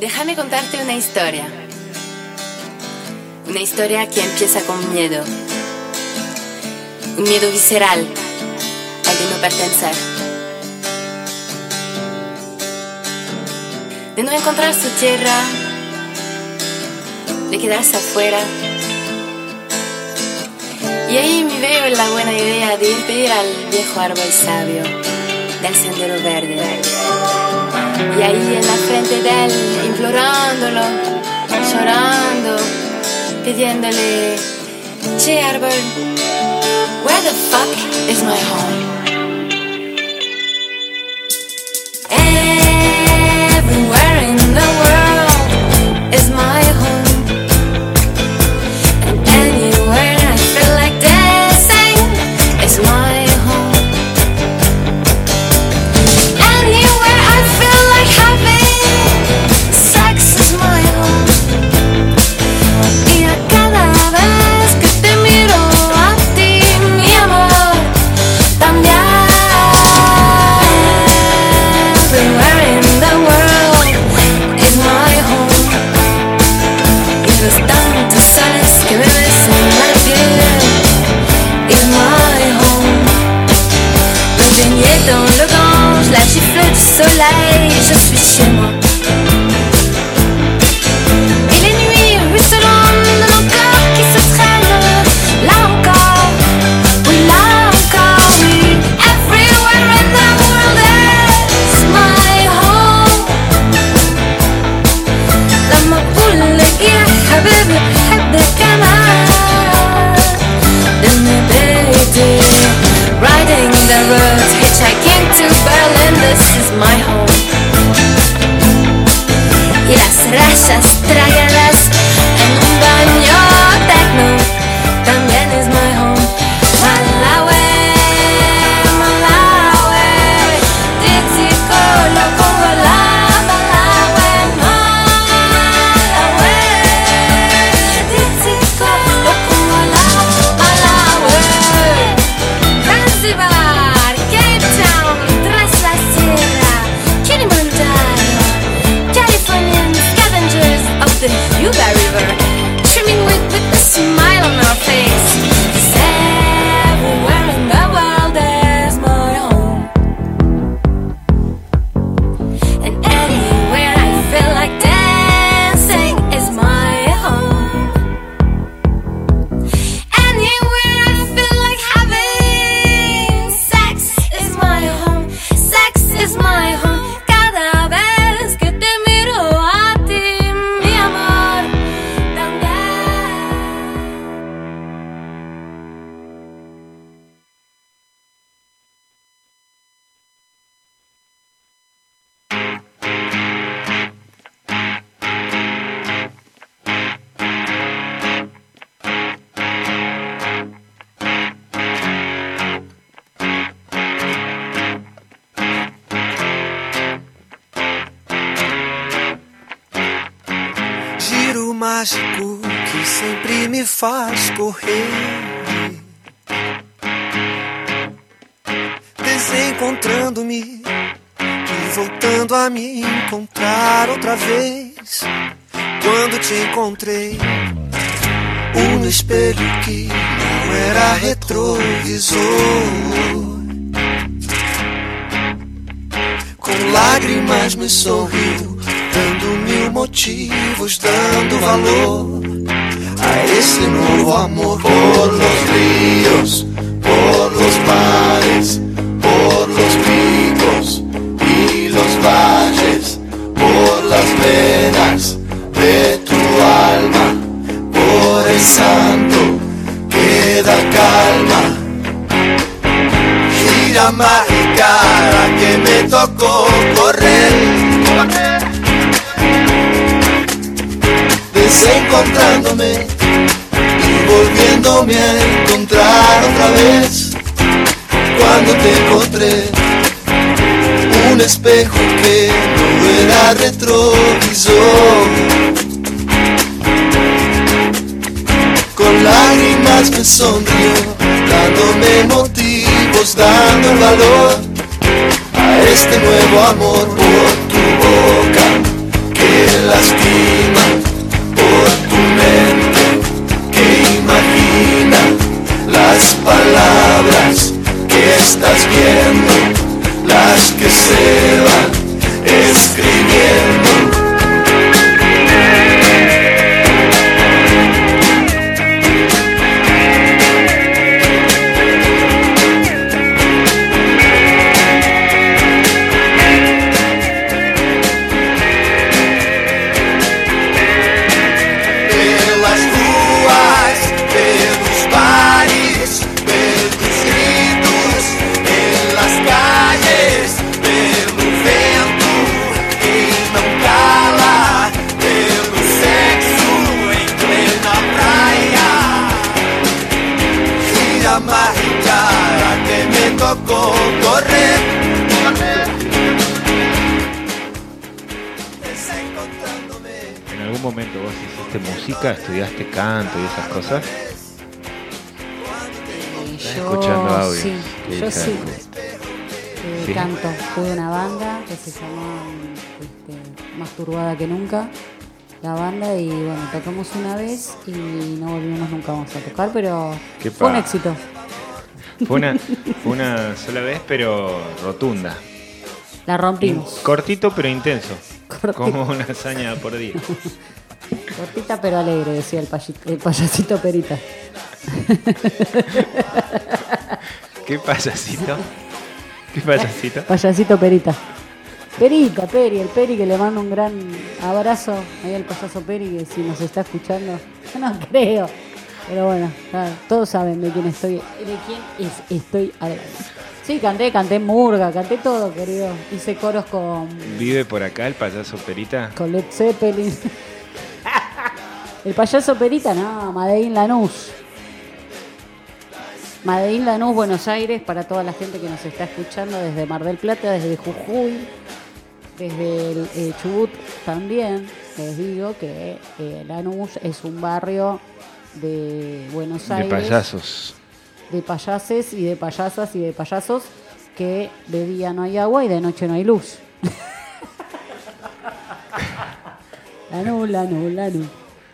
Déjame contarte una historia. Una historia que empieza con miedo. Un miedo visceral al de no pertenecer. De no encontrar su tierra. De quedarse afuera. Y ahí me veo la buena idea de ir pedir al viejo árbol sabio del sendero verde. Y ahí en la frente de él, implorándolo, llorando, pidiéndole, Che árbol, where the fuck is my home? 实现吗？Lágrimas me sorriu, dando mil motivos, dando valor a esse novo amor. Por los ríos, por los mares, por los picos y los valles, por las venas de tu alma, por el santo que da calma. Gira que me tocó correr. Desencontrándome y volviéndome a encontrar otra vez. Cuando te encontré, un espejo que no era retrovisor. Con lágrimas me sonrió, dándome motivos, dando valor este nuevo amor por tu boca que lastima por tu mente que imagina las palabras que estás viendo, las que se van escribiendo. Algún momento vos hiciste música, estudiaste canto y esas cosas? Estás yo escuchando audio. sí, yo sí. Eh, Sí. Canto. Tuve una banda que se llamaba este, Más Turbada que Nunca. La banda y bueno, tocamos una vez y no volvimos nunca más a tocar, pero Qué fue un éxito. Fue una, fue una sola vez, pero rotunda. La rompimos. Cortito, pero intenso. Como una hazaña por día. Cortita pero alegre, decía el, payasito Perita. ¿Qué payasito? ¿Qué payasito? Payasito Perita. Perita, Peri, el Peri que le mando un gran abrazo ahí al payaso Peri que si nos está escuchando, no creo. Pero bueno, todos saben de quién estoy, de quién es- estoy hablando. Sí, canté, canté Murga, canté todo, querido. Hice coros con, ¿Vive por acá el payaso Perita? con Led Zeppelin. el payaso Perita, no, Madein Lanús. Madein Lanús, Buenos Aires, para toda la gente que nos está escuchando desde Mar del Plata, desde Jujuy, desde el, eh, Chubut también. Les digo que eh, Lanús es un barrio de Buenos De Aires. payasos. De payases y de payasas y de payasos que de día no hay agua y de noche no hay luz. Lanús, Lanús, Lanús.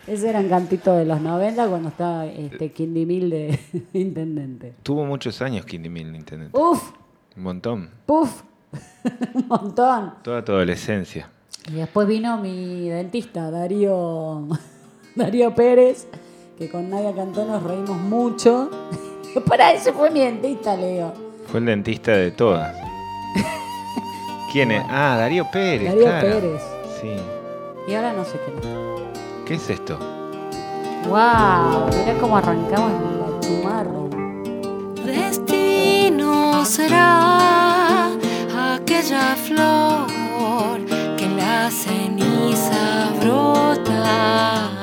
Ese era un cantito de los 90 cuando estaba este Quindy Mil de intendente. Tuvo muchos años Kindy Mill, intendente. Uf, Un montón. puf, un montón. Toda tu adolescencia. Y después vino mi dentista, Darío, Darío Pérez, que con Nadia Cantó nos reímos mucho. Para eso fue mi dentista, Leo. Fue el dentista de todas. ¿Quién es? Ah, Darío Pérez. Darío claro. Pérez. Sí. Y ahora no sé qué. ¿Qué es esto? ¡Wow! Mirá cómo arrancamos la chumarro. Destino será aquella flor que en la ceniza brota.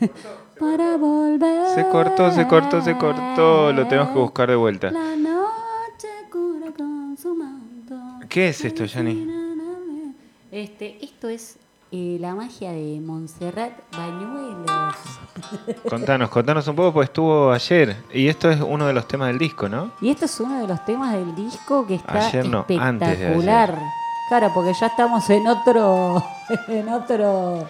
Para volver. Se cortó, se cortó, se cortó. Lo tenemos que buscar de vuelta. La noche cura con su manto. ¿Qué es esto, Yanni? Este, esto es eh, la magia de Montserrat Bañuelos. Contanos, contanos un poco, pues estuvo ayer. Y esto es uno de los temas del disco, ¿no? Y esto es uno de los temas del disco que está Ayer no, antes de espectacular. Claro, porque ya estamos en otro, en otro,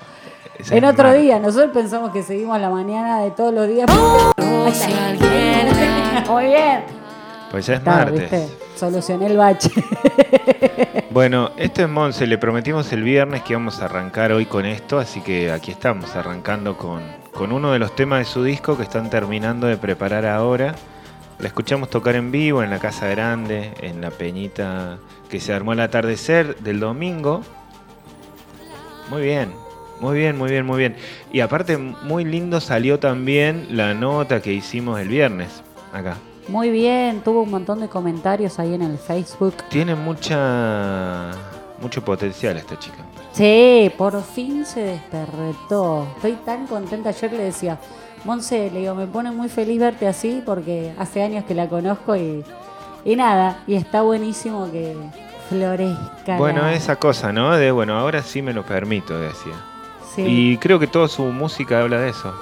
En otro día. Nosotros pensamos que seguimos la mañana de todos los días. Ahí si está. alguien la Muy bien. Pues ya es Está, martes. ¿viste? Solucioné el bache. Bueno, esto es Monse, le prometimos el viernes que íbamos a arrancar hoy con esto, así que aquí estamos, arrancando con, con uno de los temas de su disco que están terminando de preparar ahora. La escuchamos tocar en vivo en la Casa Grande, en la peñita que se armó al atardecer del domingo. Muy bien, muy bien, muy bien, muy bien. Y aparte, muy lindo salió también la nota que hicimos el viernes, acá. Muy bien, tuvo un montón de comentarios ahí en el Facebook. Tiene mucha mucho potencial esta chica. Sí, por fin se despertó. Estoy tan contenta. Ayer le decía, Monse, le digo, me pone muy feliz verte así porque hace años que la conozco y, y nada, y está buenísimo que florezca. Bueno, la- esa cosa, ¿no? De bueno, ahora sí me lo permito, decía. Sí. Y creo que toda su música habla de eso.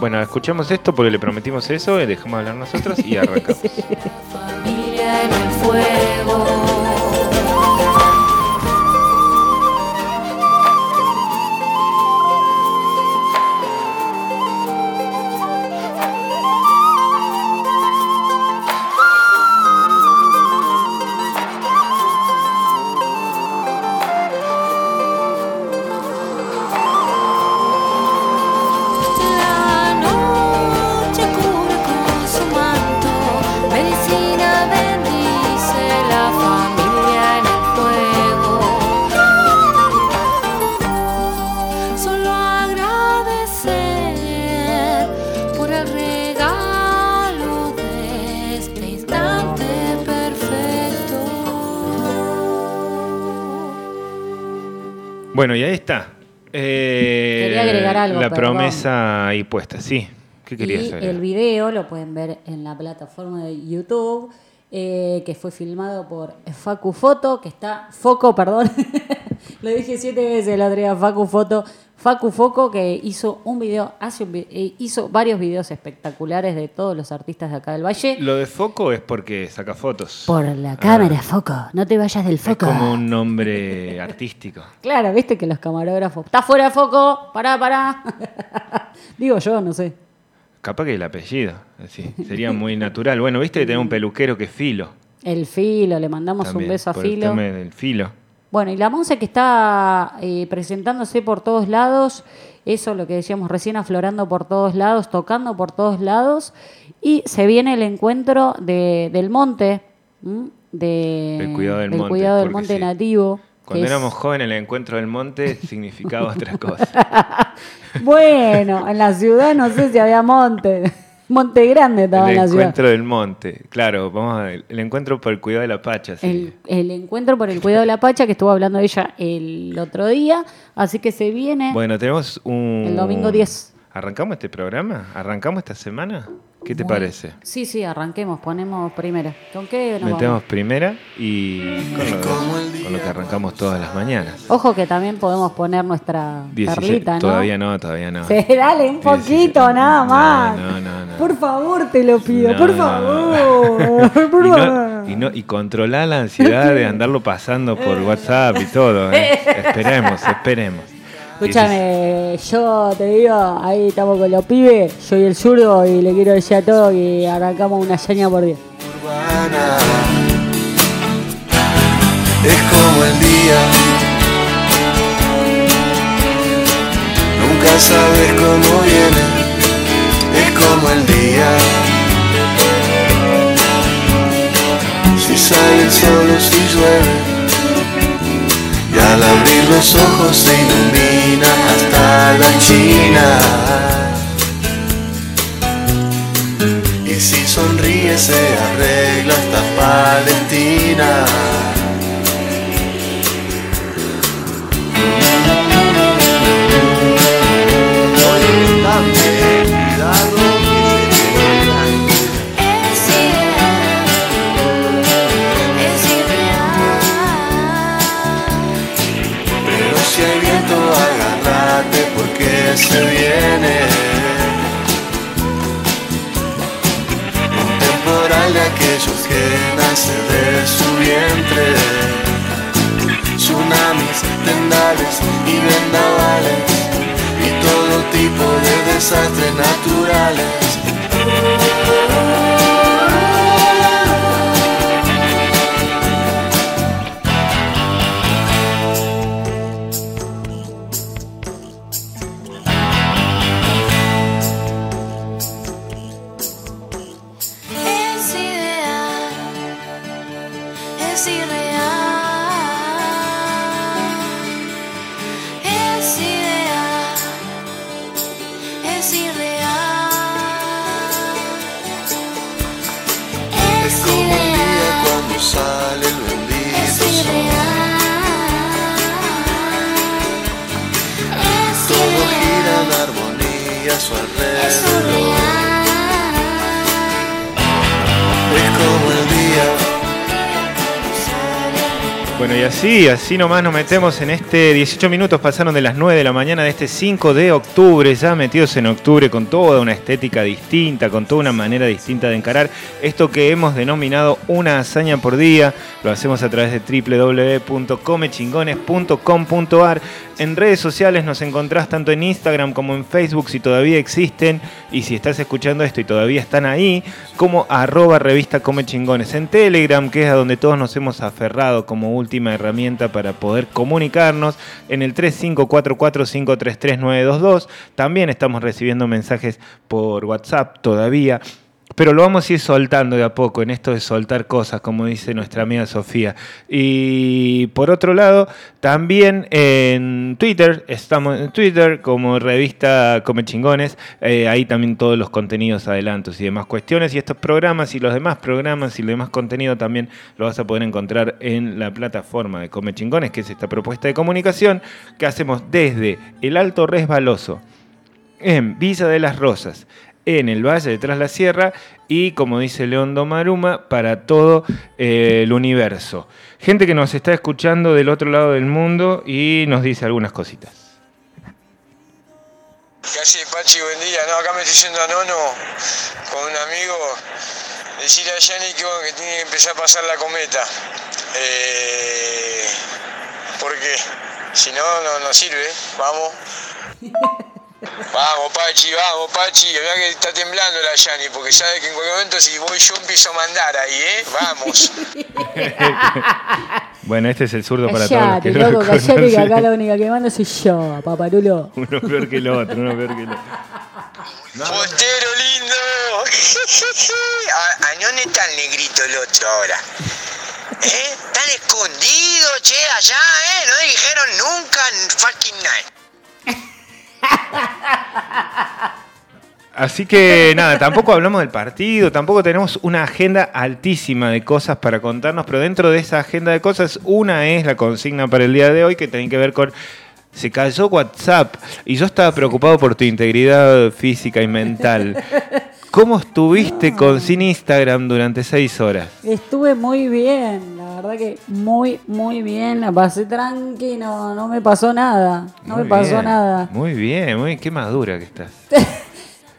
Bueno, escuchamos esto porque le prometimos eso, y dejamos hablar nosotros y arrancamos. Familia en el fuego. Algo, La perdón. promesa ahí puesta, sí. ¿Qué querías y saber? el video lo pueden ver en la plataforma de YouTube, eh, que fue filmado por Facu Foto, que está Foco, perdón. lo dije siete veces la otra Facu Foto. Facu Foco, que hizo un video, hace un eh, hizo varios videos espectaculares de todos los artistas de acá del Valle. Lo de foco es porque saca fotos. Por la cámara, Foco. No te vayas del es foco. como un nombre artístico. Claro, viste que los camarógrafos. Está fuera de foco, pará, pará. Digo yo, no sé. Capaz que el apellido, así. Sería muy natural. Bueno, viste que tenés un peluquero que es Filo. El filo, le mandamos también, un beso a por el Filo. tema del Filo. Bueno, y la Monse que está eh, presentándose por todos lados, eso lo que decíamos recién, aflorando por todos lados, tocando por todos lados, y se viene el encuentro de, del monte, de, El cuidado del monte, cuidado del monte sí. nativo. Cuando éramos jóvenes, el encuentro del monte significaba otra cosa. Bueno, en la ciudad no sé si había monte. Monte Grande estaba el en la ciudad. encuentro del monte. Claro, vamos a ver. El encuentro por el cuidado de la pacha. sí. El, el encuentro por el cuidado de la Pacha, que estuvo hablando ella el otro día. Así que se viene. Bueno, tenemos un... El domingo 10. ¿Arrancamos este programa? ¿Arrancamos esta semana? ¿Qué te Muy- parece? Sí, sí, arranquemos, ponemos primera. ¿Con qué nos Metemos vamos? primera y con lo, con lo que arrancamos todas las mañanas. Ojo que también podemos poner nuestra 17 perlita, ¿no? Todavía no, todavía no. Sí, dale, un 17. poquito, nada No, más. no, no, no. Por favor, te lo pido, No, por no. favor. por Y favor. no, y, no, y controlar la ansiedad de andarlo pasando por WhatsApp y todo. ¿eh? Esperemos, esperemos. Escúchame, yo te digo, ahí estamos con los pibes, soy el zurdo y le quiero decir a todos que arrancamos una hazaña por día. urbana. Es como el día. Nunca sabes cómo viene. Es como el día. Si sale el sol o si llueve. Y al abrir los ojos se ilumina hasta la China. Y si sonríe se arregla hasta Palestina. Se viene. Un temporal de aquellos que nace de su vientre. Tsunamis, tendales y vendavales. Y todo tipo de desastres naturales. Así, así nomás nos metemos en este 18 minutos, pasaron de las 9 de la mañana de este 5 de octubre, ya metidos en octubre con toda una estética distinta, con toda una manera distinta de encarar esto que hemos denominado una hazaña por día. Lo hacemos a través de www.comechingones.com.ar. En redes sociales nos encontrás tanto en Instagram como en Facebook si todavía existen y si estás escuchando esto y todavía están ahí, como arroba revista Come Chingones. En Telegram, que es a donde todos nos hemos aferrado como última herramienta para poder comunicarnos, en el 3544533922. También estamos recibiendo mensajes por WhatsApp todavía. Pero lo vamos a ir soltando de a poco en esto de soltar cosas, como dice nuestra amiga Sofía. Y por otro lado, también en Twitter, estamos en Twitter como revista Come Chingones, eh, ahí también todos los contenidos, adelantos y demás cuestiones. Y estos programas y los demás programas y el demás contenido también lo vas a poder encontrar en la plataforma de Come Chingones, que es esta propuesta de comunicación que hacemos desde el Alto Resbaloso en Villa de las Rosas, en el Valle de Tras la Sierra y, como dice León Domaruma, para todo eh, el universo. Gente que nos está escuchando del otro lado del mundo y nos dice algunas cositas. ¿Qué hace Pachi? Buen día. No, acá me estoy yendo a Nono con un amigo. Decirle a Yanni que, bueno, que tiene que empezar a pasar la cometa. Eh, porque si no, no, no sirve. Vamos. Vamos, Pachi, vamos, Pachi. Mirá que está temblando la Yani, porque sabe que en cualquier momento si voy yo empiezo a mandar ahí, ¿eh? Vamos. Bueno, este es el zurdo para todos los que loco, callate que acá la única que manda soy yo, paparulo. Uno peor que el otro, uno peor que el otro. ¡Postero lindo! ¿A, a dónde está el negrito el otro ahora? ¿Eh? ¿Están escondidos, che, allá, eh? No dijeron nunca en fucking night. Así que nada, tampoco hablamos del partido, tampoco tenemos una agenda altísima de cosas para contarnos, pero dentro de esa agenda de cosas, una es la consigna para el día de hoy que tiene que ver con se cayó WhatsApp y yo estaba preocupado por tu integridad física y mental. ¿Cómo estuviste con sin Instagram durante seis horas? Estuve muy bien, la verdad que muy, muy bien. La pasé tranqui, no, no me pasó nada. No Muy me pasó bien, nada. Muy bien, muy qué madura que estás.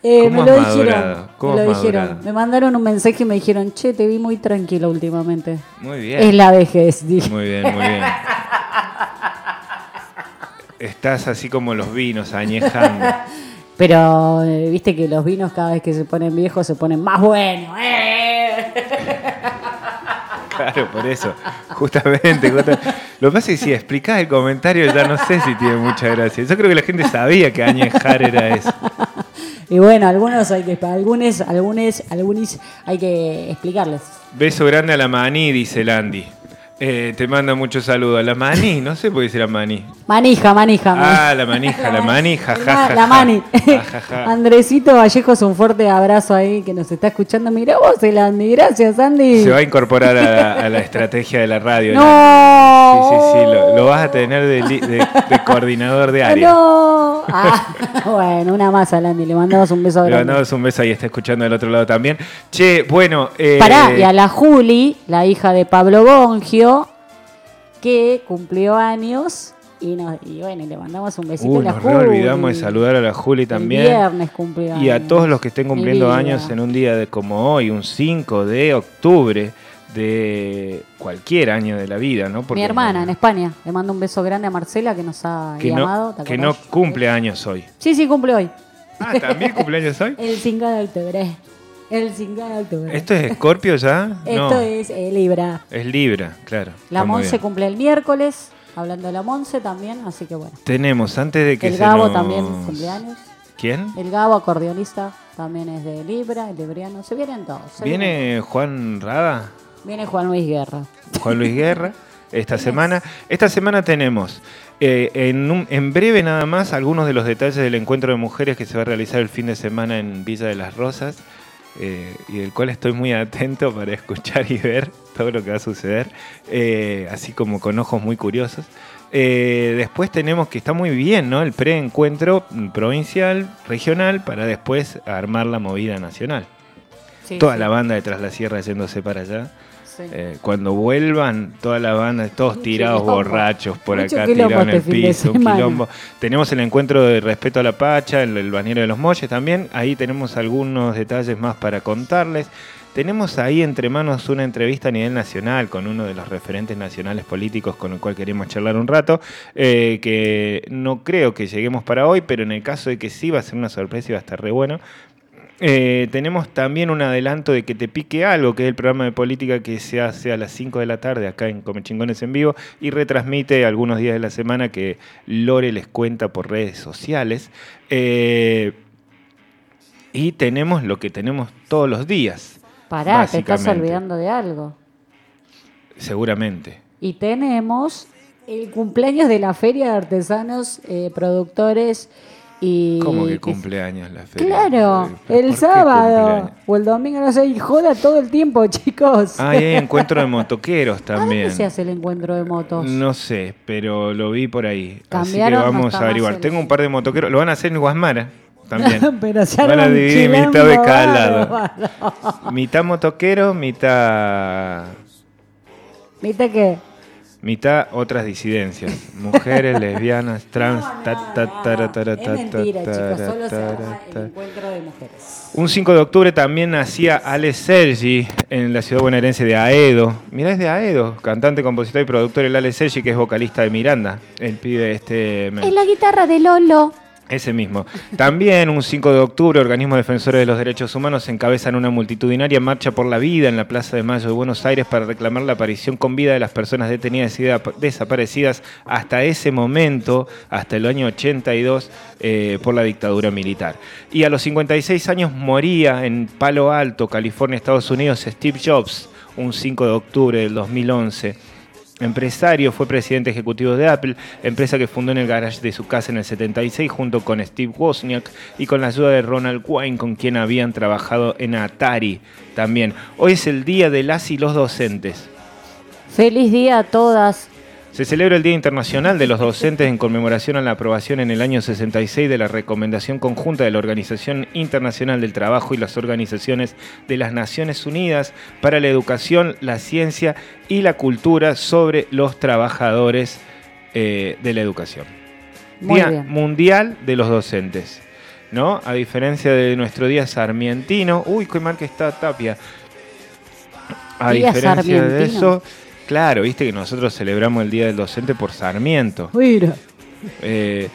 Eh, ¿Cómo me lo has dijeron. me lo dijeron. Me mandaron un mensaje y me dijeron, che, te vi muy tranquila últimamente. Muy bien. Es la vejez, dije. Muy bien, muy bien. Estás así como los vinos, añejando. Pero eh, viste que los vinos cada vez que se ponen viejos se ponen más buenos. ¡eh! Claro, por eso. Justamente. justa- Lo que pasa es que si explicás el comentario ya no sé si tiene mucha gracia. Yo creo que la gente sabía que añejar era eso. Y bueno, algunos hay que algunos, algunos, algunos hay que explicarles. Beso grande a la maní, dice Landy. Eh, te manda muchos saludos. A la maní, no sé por qué la maní. Manija, manija. Ah, la manija, la manija, La, ja, ja, la ja. mani. Andresito Vallejos, un fuerte abrazo ahí que nos está escuchando. Mira vos, el Andy. Gracias, Andy. Se va a incorporar a la, a la estrategia de la radio. No. Landy. Sí, sí, sí. Lo, lo vas a tener de, li- de- de coordinador de Ah, área. No. Ah, bueno, una más a Landy. Le mandamos un beso Le mandamos un beso y está escuchando del otro lado también. Che, bueno. Eh, Pará, y a la Juli, la hija de Pablo Bongio, que cumplió años. Y, nos, y bueno, y le mandamos un besito a la nos Juli. re olvidamos de saludar a la Juli también. El viernes cumplió Y a años. todos los que estén cumpliendo años en un día de como hoy, un 5 de octubre de cualquier año de la vida, ¿no? Porque Mi hermana en España. Le mando un beso grande a Marcela que nos ha que llamado. no, ¿te que no cumple años hoy. Sí, sí, cumple hoy. Ah, ¿también cumpleaños hoy? El 5 de octubre. El 5 de octubre. ¿Esto es Escorpio ya? Esto no, es eh, Libra. es Libra, claro. La Monse cumple el miércoles. Hablando de la Monse también, así que bueno. Tenemos, antes de que El se Gabo nos- también cumpleaños. ¿Quién? El Gabo, acordeonista, también es de Libra, el libriano. Se vienen todos. se vienen ¿Viene Juan Rada? Viene Juan Luis Guerra. Juan Luis Guerra esta semana. Esta semana tenemos eh, en, un- en breve nada más algunos de los detalles del encuentro de mujeres que se va a realizar el fin de semana en Villa de las Rosas eh, y del cual estoy muy atento para escuchar y ver todo lo que va a suceder, eh, así como con ojos muy curiosos. Eh, después tenemos que está muy bien, ¿no? El preencuentro provincial, regional, para después armar la movida nacional. Sí, Toda sí. la banda de Tras la Sierra yéndose para allá. Sí. Eh, cuando vuelvan, toda la banda, todos Mucho tirados quilombo. borrachos por Mucho acá, tirados en el este piso, un quilombo. Tenemos el encuentro de respeto a la Pacha, el, el bañero de los Molles también. Ahí tenemos algunos detalles más para contarles. Tenemos ahí entre manos una entrevista a nivel nacional con uno de los referentes nacionales políticos con el cual queremos charlar un rato, eh, que no creo que lleguemos para hoy, pero en el caso de que sí va a ser una sorpresa y va a estar re bueno. Eh, tenemos también un adelanto de que te pique algo, que es el programa de política que se hace a las 5 de la tarde acá en Come Chingones en vivo y retransmite algunos días de la semana que Lore les cuenta por redes sociales. Eh, y tenemos lo que tenemos todos los días, Pará, te estás olvidando de algo. seguramente. Y tenemos el cumpleaños de la Feria de Artesanos, eh, Productores y... ¿Cómo que cumpleaños la feria? Claro, Eh, ¿por el sábado o el domingo, no sé, y joda todo el tiempo, chicos. Ah, y hay encuentro de motoqueros ¿A dónde también. se hace el encuentro de motos? No sé, pero lo vi por ahí. Así que Cambiaron, vamos a averiguar. el- Tengo un par de motoqueros. Lo van a hacer en Guasmara también. Pero se Van a dividir mitad de cada lado. mitad motoquero, mitad. ¿Viste qué? Mitad otras disidencias. Mujeres, lesbianas, trans. Un 5 de octubre también nacía Ale Sergi en la ciudad bonaerense de Aedo. Mirá, es de Aedo, cantante, compositor y productor el Ale Sergi, que es vocalista de Miranda. El pibe este... Es la guitarra de Lolo. Ese mismo. También un 5 de octubre, organismos defensores de los derechos humanos encabezan una multitudinaria marcha por la vida en la Plaza de Mayo de Buenos Aires para reclamar la aparición con vida de las personas detenidas y de- desaparecidas hasta ese momento, hasta el año 82, eh, por la dictadura militar. Y a los 56 años moría en Palo Alto, California, Estados Unidos, Steve Jobs, un 5 de octubre del 2011. Empresario, fue presidente ejecutivo de Apple, empresa que fundó en el garage de su casa en el 76 junto con Steve Wozniak y con la ayuda de Ronald Wayne, con quien habían trabajado en Atari también. Hoy es el Día de las y los Docentes. Feliz día a todas. Se celebra el Día Internacional de los Docentes en conmemoración a la aprobación en el año 66 de la Recomendación Conjunta de la Organización Internacional del Trabajo y las organizaciones de las Naciones Unidas para la Educación, la Ciencia y la Cultura sobre los trabajadores eh, de la educación. Muy Día bien. Mundial de los Docentes. ¿No? A diferencia de nuestro día sarmientino. Uy, qué mal que está Tapia. A Día diferencia de eso, claro, viste que nosotros celebramos el Día del Docente por Sarmiento. Mira, Eh,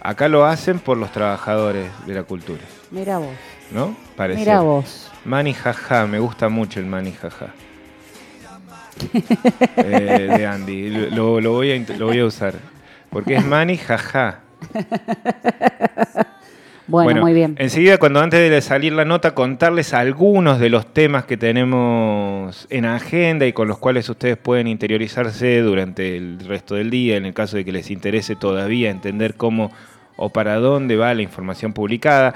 acá lo hacen por los trabajadores de la cultura, mira vos. ¿no? Parece. Mira vos. Mani jaja, me gusta mucho el mani jaja. Eh, de Andy. Lo, lo voy a, lo voy a usar. Porque es mani jaja. Bueno, muy bien. Enseguida, cuando antes de salir la nota, contarles algunos de los temas que tenemos en agenda y con los cuales ustedes pueden interiorizarse durante el resto del día, en el caso de que les interese todavía entender cómo o para dónde va la información publicada.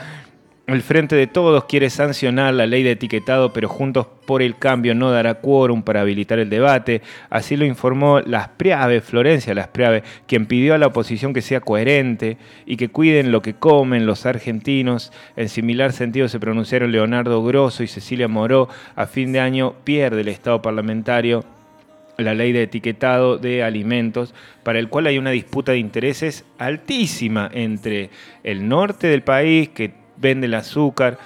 El Frente de Todos quiere sancionar la ley de etiquetado, pero Juntos por el Cambio no dará quórum para habilitar el debate. Así lo informó Las Priave, Florencia Las Priave, quien pidió a la oposición que sea coherente y que cuiden lo que comen los argentinos. En similar sentido se pronunciaron Leonardo Grosso y Cecilia Moró. A fin de año pierde el Estado parlamentario la ley de etiquetado de alimentos, para el cual hay una disputa de intereses altísima entre el norte del país, que vende el azúcar,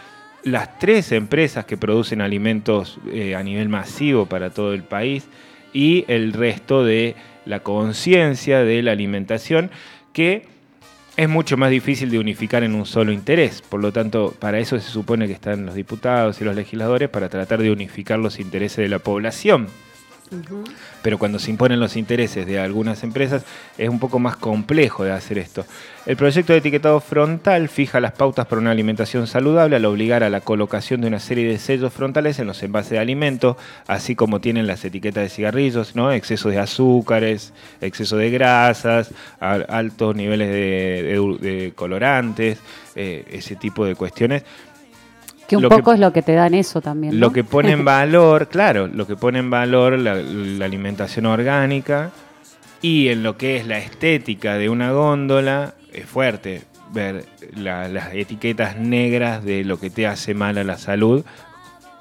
las tres empresas que producen alimentos eh, a nivel masivo para todo el país y el resto de la conciencia de la alimentación, que es mucho más difícil de unificar en un solo interés. Por lo tanto, para eso se supone que están los diputados y los legisladores, para tratar de unificar los intereses de la población. Pero cuando se imponen los intereses de algunas empresas es un poco más complejo de hacer esto. El proyecto de etiquetado frontal fija las pautas para una alimentación saludable al obligar a la colocación de una serie de sellos frontales en los envases de alimentos, así como tienen las etiquetas de cigarrillos, ¿no? exceso de azúcares, exceso de grasas, altos niveles de colorantes, eh, ese tipo de cuestiones. Que un lo que- poco es lo que te dan eso también. ¿no? Lo que pone en valor, claro, lo que pone en valor la, la alimentación orgánica y en lo que es la estética de una góndola, es fuerte ver la- las etiquetas negras de lo que te hace mal a la salud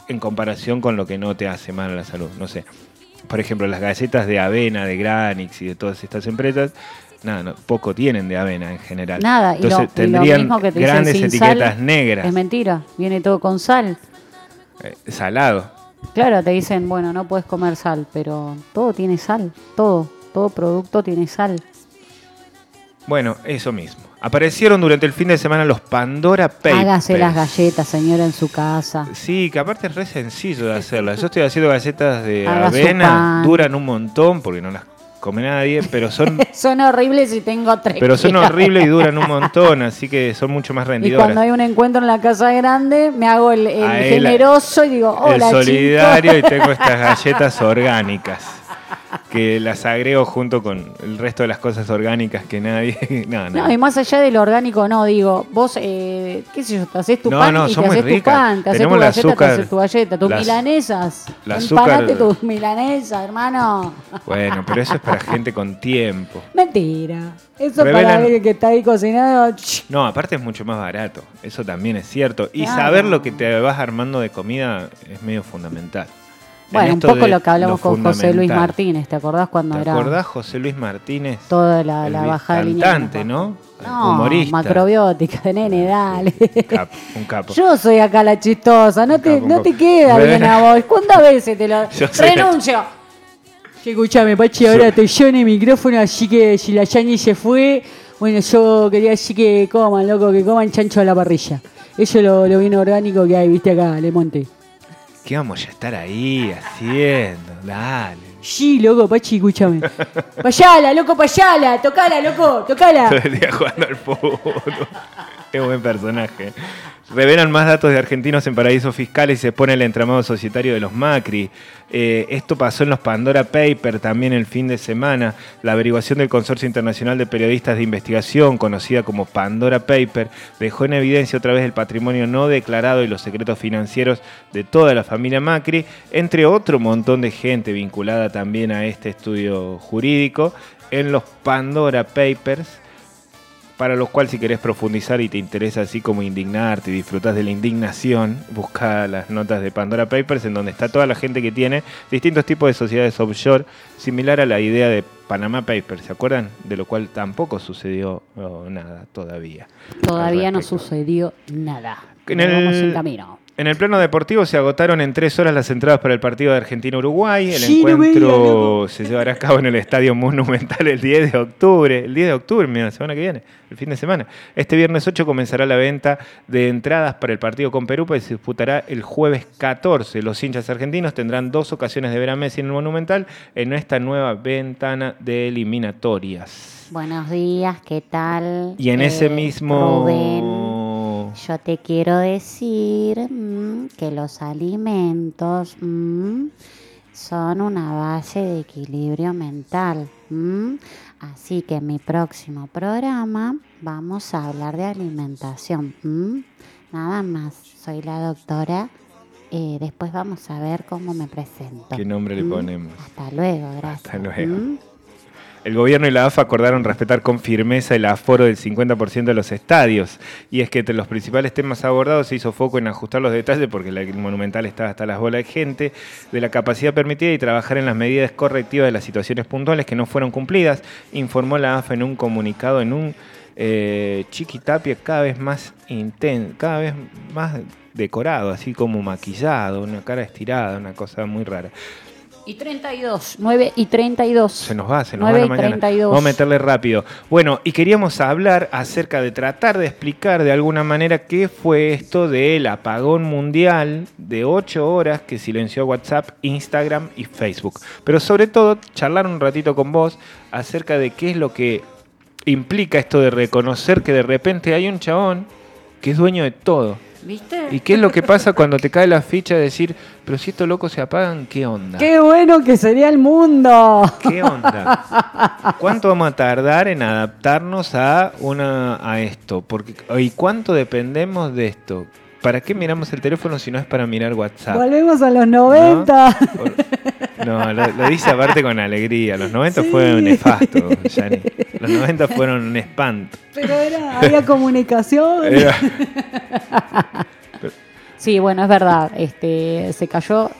en comparación con lo que no te hace mal a la salud. No sé. Por ejemplo, las galletas de avena, de Granix y de todas estas empresas, nada, no, poco tienen de avena en general. Nada, y lo- Entonces y lo tendrían mismo que te dicen grandes sin etiquetas sal, negras, Es mentira, viene todo con sal. eh, salado. Claro, te dicen, bueno, no puedes comer sal, pero todo tiene sal, todo, todo producto tiene sal. Bueno, eso mismo. Aparecieron durante el fin de semana los Pandora Papers. Hágase las galletas, señora, en su casa. Sí, que aparte es re sencillo de hacerlas. Yo estoy haciendo galletas de Haga avena, duran un montón porque no las come nadie, pero son Son horribles y tengo tres. pero son horribles y duran un montón, así que son mucho más Y cuando rendidoras. hay un encuentro en la casa grande, me hago el, el generoso y digo, el hola, solidario y tengo estas galletas orgánicas que las agrego junto con el resto de las cosas orgánicas que nadie no, no. No, y más allá de lo orgánico, no, digo, vos, eh, qué sé yo, te haces tu No, pan no, y te haces tu pan, te haces tu galleta, azúcar, te haces tu galleta, tus las- milanesas. el azúcar- tus milanesas, hermano. Bueno, pero eso es para gente con tiempo. Mentira. Eso para Revelan- alguien que está ahí cocinando. ch, No, aparte es mucho más barato, eso también es cierto. Y Claro. saber lo que te vas armando de comida es medio fundamental. En Bueno, un poco lo que hablamos con José Luis. Martínez, ¿te acordás cuando ¿Te era acordás José Luis Martínez? toda la, El la de línea? cantante, ¿no? No, Humorista. macrobiótica, de nene, dale. Un capo, un capo. Yo soy acá la chistosa, no te, capo, no te queda Bueno. bien a vos. ¿Cuántas veces te lo renuncio? Sí, escuchame, Pachi, ahora te lleno el micrófono, así que si la Yani se fue, bueno, yo quería decir que coman, loco, que coman chancho a la parrilla. Eso es lo, lo bien orgánico que hay, viste acá, Le Monte. ¿Qué vamos a estar ahí haciendo? Dale. Sí, loco, Pachi, escúchame. Payala, loco, payala, tocala, loco, tocala. Todo el día jugando al fútbol. Qué buen personaje. Revelan más datos de argentinos en paraísos fiscales y se expone el entramado societario de los Macri. Eh, esto pasó en los Pandora Papers también el fin de semana. La averiguación del Consorcio Internacional de Periodistas de Investigación, conocida como Pandora Paper, dejó en evidencia otra vez el patrimonio no declarado y los secretos financieros de toda la familia Macri, entre otro montón de gente vinculada también a este estudio jurídico, en los Pandora Papers para los cuales si querés profundizar y te interesa así como indignarte y disfrutás de la indignación, busca las notas de Pandora Papers en donde está toda la gente que tiene distintos tipos de sociedades offshore, similar a la idea de Panama Papers, ¿se acuerdan? De lo cual tampoco sucedió oh, nada todavía. Todavía no sucedió nada. En el- en camino. En el plano deportivo se agotaron en tres horas las entradas para el partido de Argentina-Uruguay. El Sí, lo veía, encuentro se llevará a cabo en el Estadio Monumental el 10 de octubre. El 10 de octubre, mira, la semana que viene, el fin de semana. Este viernes 8 comenzará la venta de entradas para el partido con Perú, que se disputará el jueves 14. Los hinchas argentinos tendrán dos ocasiones de ver a Messi en el Monumental en esta nueva ventana de eliminatorias. Buenos días, ¿qué tal? Y en Eh, ese mismo... Rubén, yo te quiero decir mm, que los alimentos mm, son una base de equilibrio mental. mm. Así que en mi próximo programa vamos a hablar de alimentación. mm. Nada más, soy la doctora. eh, después vamos a ver cómo me presento. ¿Qué nombre le ponemos? Hasta luego, gracias. Hasta luego. El gobierno y la AFA acordaron respetar con firmeza el aforo del 50% de los estadios. Y es que entre los principales temas abordados se hizo foco en ajustar los detalles, porque el Monumental estaba hasta las bolas de gente, de la capacidad permitida y trabajar en las medidas correctivas de las situaciones puntuales que no fueron cumplidas, informó la AFA en un comunicado, en un eh, chiquitapia cada vez más intenso, cada vez más decorado, así como maquillado, una cara estirada, una cosa muy rara. Y 32, 9 y 32. Se nos va, se nos va 9 la y mañana. 32. Vamos a meterle rápido. Bueno, y queríamos hablar acerca de tratar de explicar de alguna manera qué fue esto del apagón mundial de 8 horas que silenció WhatsApp, Instagram y Facebook. Pero sobre todo, charlar un ratito con vos acerca de qué es lo que implica esto de reconocer que de repente hay un chabón que es dueño de todo. ¿Viste? ¿Y qué es lo que pasa cuando te cae la ficha de decir, pero si estos locos se apagan, qué onda? ¡Qué bueno que sería el mundo! ¿Qué onda? ¿Cuánto vamos a tardar en adaptarnos a una a esto? Porque ¿y cuánto dependemos de esto? ¿Para qué miramos el teléfono si no es para mirar WhatsApp? Volvemos a los 90. No, lo, lo dice aparte con alegría. Los 90 fueron nefastos, Yani. Los 90 fueron un espanto. Pero era, había comunicación. Era- Sí, bueno, es verdad. Este, se cayó.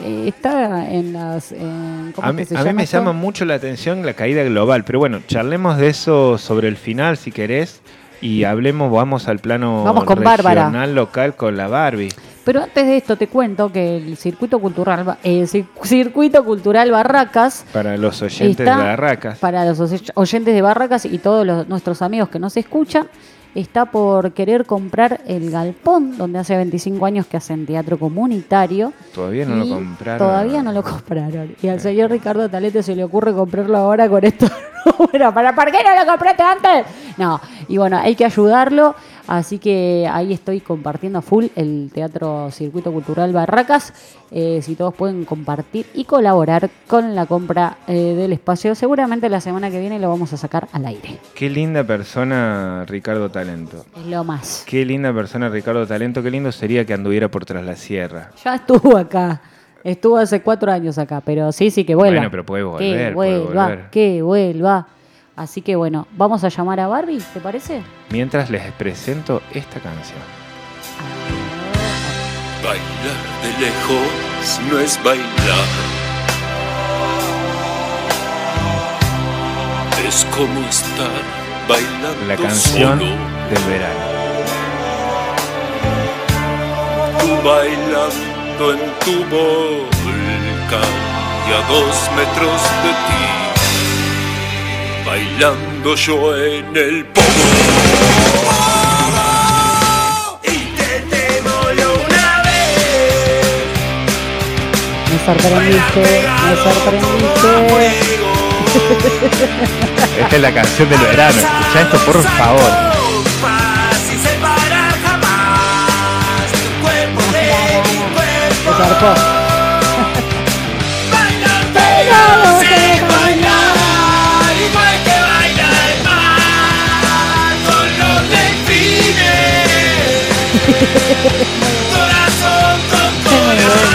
eh, está en las. en- ¿Cómo A es mí, que se a mí me esto? llama mucho la atención la caída global, pero bueno, charlemos de eso sobre el final si querés y hablemos, vamos al plano Vamos con Bárbara. regional local con la Barbie. Pero antes de esto te cuento que el circuito cultural, eh, cir- circuito cultural Barracas Para los oyentes está de Barracas. para los oye- oyentes de Barracas y todos los- nuestros amigos que nos escuchan, está por querer comprar el galpón donde hace 25 años que hacen teatro comunitario. Todavía no lo compraron. Todavía no lo compraron. Y al señor Ricardo Talete se le ocurre comprarlo ahora con estos números. ¿Para, ¿Por qué no lo compraste antes? No, y bueno, hay que ayudarlo. Así que ahí estoy compartiendo a full el Teatro Circuito Cultural Barracas. Eh, si todos pueden compartir y colaborar con la compra eh, del espacio, seguramente la semana que viene lo vamos a sacar al aire. Qué linda persona Ricardo Talento. Es lo más. Qué linda persona Ricardo Talento. Qué lindo sería que anduviera por tras la sierra. Ya estuvo acá. Estuvo hace cuatro años acá, pero sí, sí, que vuelva. Bueno, pero puede volver, Que puede vuelva, volver. que vuelva. Así que bueno, vamos a llamar a Barbie, ¿te parece? Mientras les presento esta canción. Bailar de lejos no es bailar. Es como estar bailando La canción solo. del verano. Tú bailando en tu volcán y a dos metros de ti. Bailando yo en el pogo. Y te temolo una vez. Me sorprendiste, me sorprendiste. Esta es la canción del verano. Escucha esto, por favor. Se zarpó.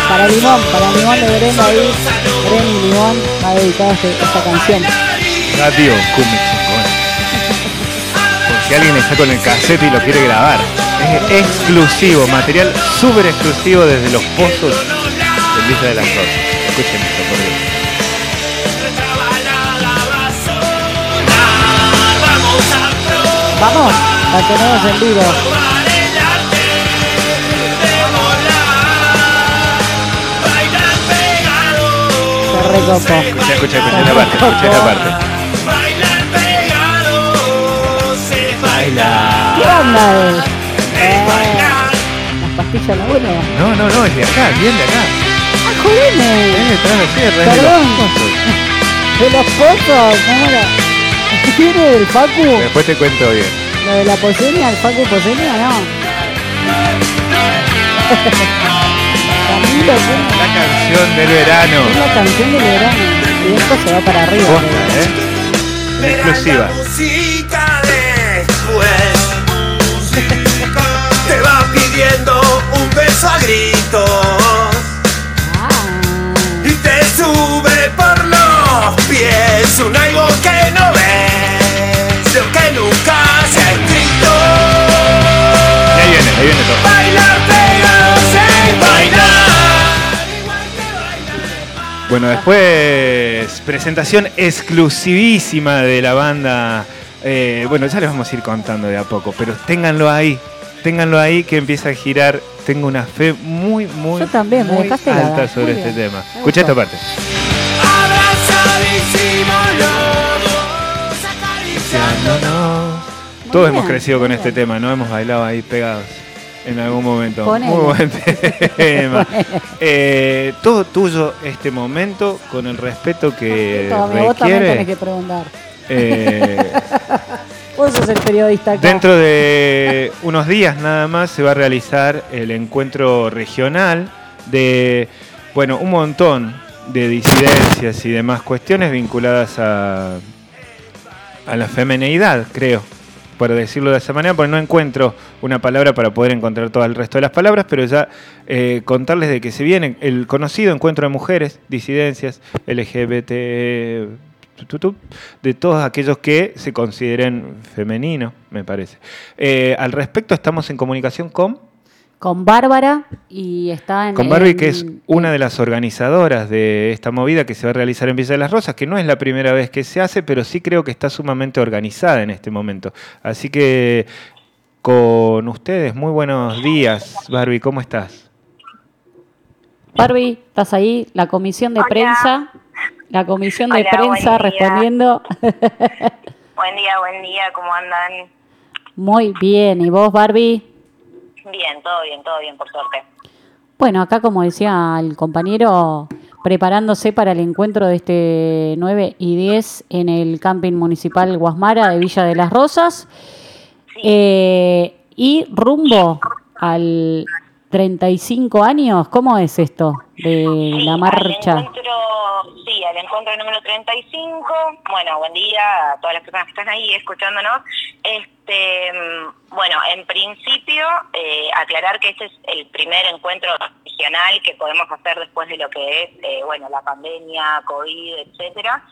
Para Limón, para Limón de Brenda ahí. Brenda y Limón va dedicada a este- esta canción. Radio. Por si alguien está con el cassette y lo quiere grabar. Es exclusivo, material súper exclusivo desde los pozos del Villa de las Rosas. Escuchen esto, por Dios. Vamos, la tenemos en vivo. Recopo. Escucha, escucha, escucha esta parte, escucha esta parte. Bailar. ¿Qué onda es? Es bailar. Las pastillas la abuela. No, no, no, es de acá, bien de acá. ¡Ah, jodeme! Es de sierra, es de los Perdón. pozos. De los pozos, ¿cómo era? ¿Quién es el Facu? Después te cuento bien. ¿Lo de la poseña, el Facu poseña? No. La canción del verano. Es la canción del verano. Y esto se va para arriba. ¿eh? En exclusiva. música después. Te va pidiendo un beso a gritos. Ah. Y te sube por los pies un algo que no ves, lo que nunca Bueno, después presentación exclusivísima de la banda. Eh, bueno, ya les vamos a ir contando de a poco, pero ténganlo ahí, ténganlo ahí que empieza a girar. Tengo una fe muy, muy, Yo también, muy alta sobre Muy este bien. tema. Escucha esta parte. Todos hemos crecido con este tema, ¿no? Hemos bailado ahí pegados en algún momento. Ponele. Muy buen tema. Eh, todo tuyo este momento, con el respeto que Tome, vos también tenés requiere. que preguntar. Eh, Vos sos el periodista acá. Dentro de unos días nada más se va a realizar el encuentro regional de, bueno, un montón de disidencias y demás cuestiones vinculadas a, a la femeneidad, creo, por decirlo de esa manera, porque no encuentro una palabra para poder encontrar todo el resto de las palabras, pero ya eh, contarles de que se viene el conocido encuentro de mujeres, disidencias, LGBT, de todos aquellos que se consideren femeninos, me parece. Eh, al respecto estamos en comunicación con... Con Bárbara y está en... Con Barbie, que es una de las organizadoras de esta movida que se va a realizar en Villa de las Rosas, que no es la primera vez que se hace, pero sí creo que está sumamente organizada en este momento. Así que con ustedes, muy buenos días, Barbie, ¿cómo estás? Barbie, ¿estás ahí? La comisión de Hola. prensa. La comisión de Hola, prensa buen respondiendo. Buen día, buen día, ¿cómo andan? Muy bien. ¿Y vos, Barbie? Bien, todo bien, todo bien, por suerte. Bueno, acá como decía el compañero, preparándose para el encuentro de este 9 y 10 en el camping municipal Guasmara de Villa de las Rosas. Eh, y rumbo al 35 años, ¿cómo es esto de Sí, la marcha? Al encuentro número 35. Bueno, buen día a todas las personas que están ahí escuchándonos. Este, mm, bueno, en principio, eh, aclarar que este es el primer encuentro regional que podemos hacer después de lo que es, eh, bueno, la pandemia, COVID, etcétera.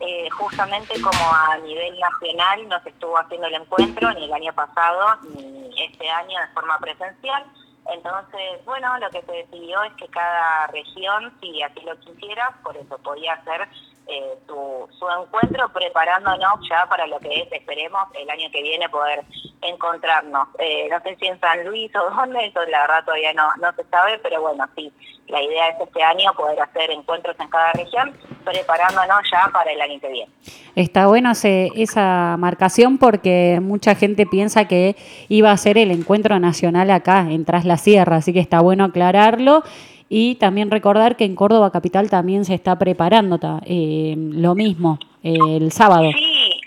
Eh, justamente como a nivel nacional no se estuvo haciendo el encuentro ni el año pasado ni este año de forma presencial. Entonces, bueno, lo que se decidió es que cada región, si así lo quisiera, por eso podía hacer eh, su, su encuentro preparándonos ya para lo que es, esperemos, el año que viene poder encontrarnos. Eh, no sé si en San Luis o dónde, eso la verdad todavía no, no se sabe, pero bueno, sí, la idea es este año poder hacer encuentros en cada región, preparándonos ya para el año que viene. Está bueno ese- esa marcación porque mucha gente piensa que iba a ser el encuentro nacional acá, en Tras la Sierra, así que está bueno aclararlo. Y también recordar que en Córdoba Capital también se está preparando eh, lo mismo eh, el sábado. Sí,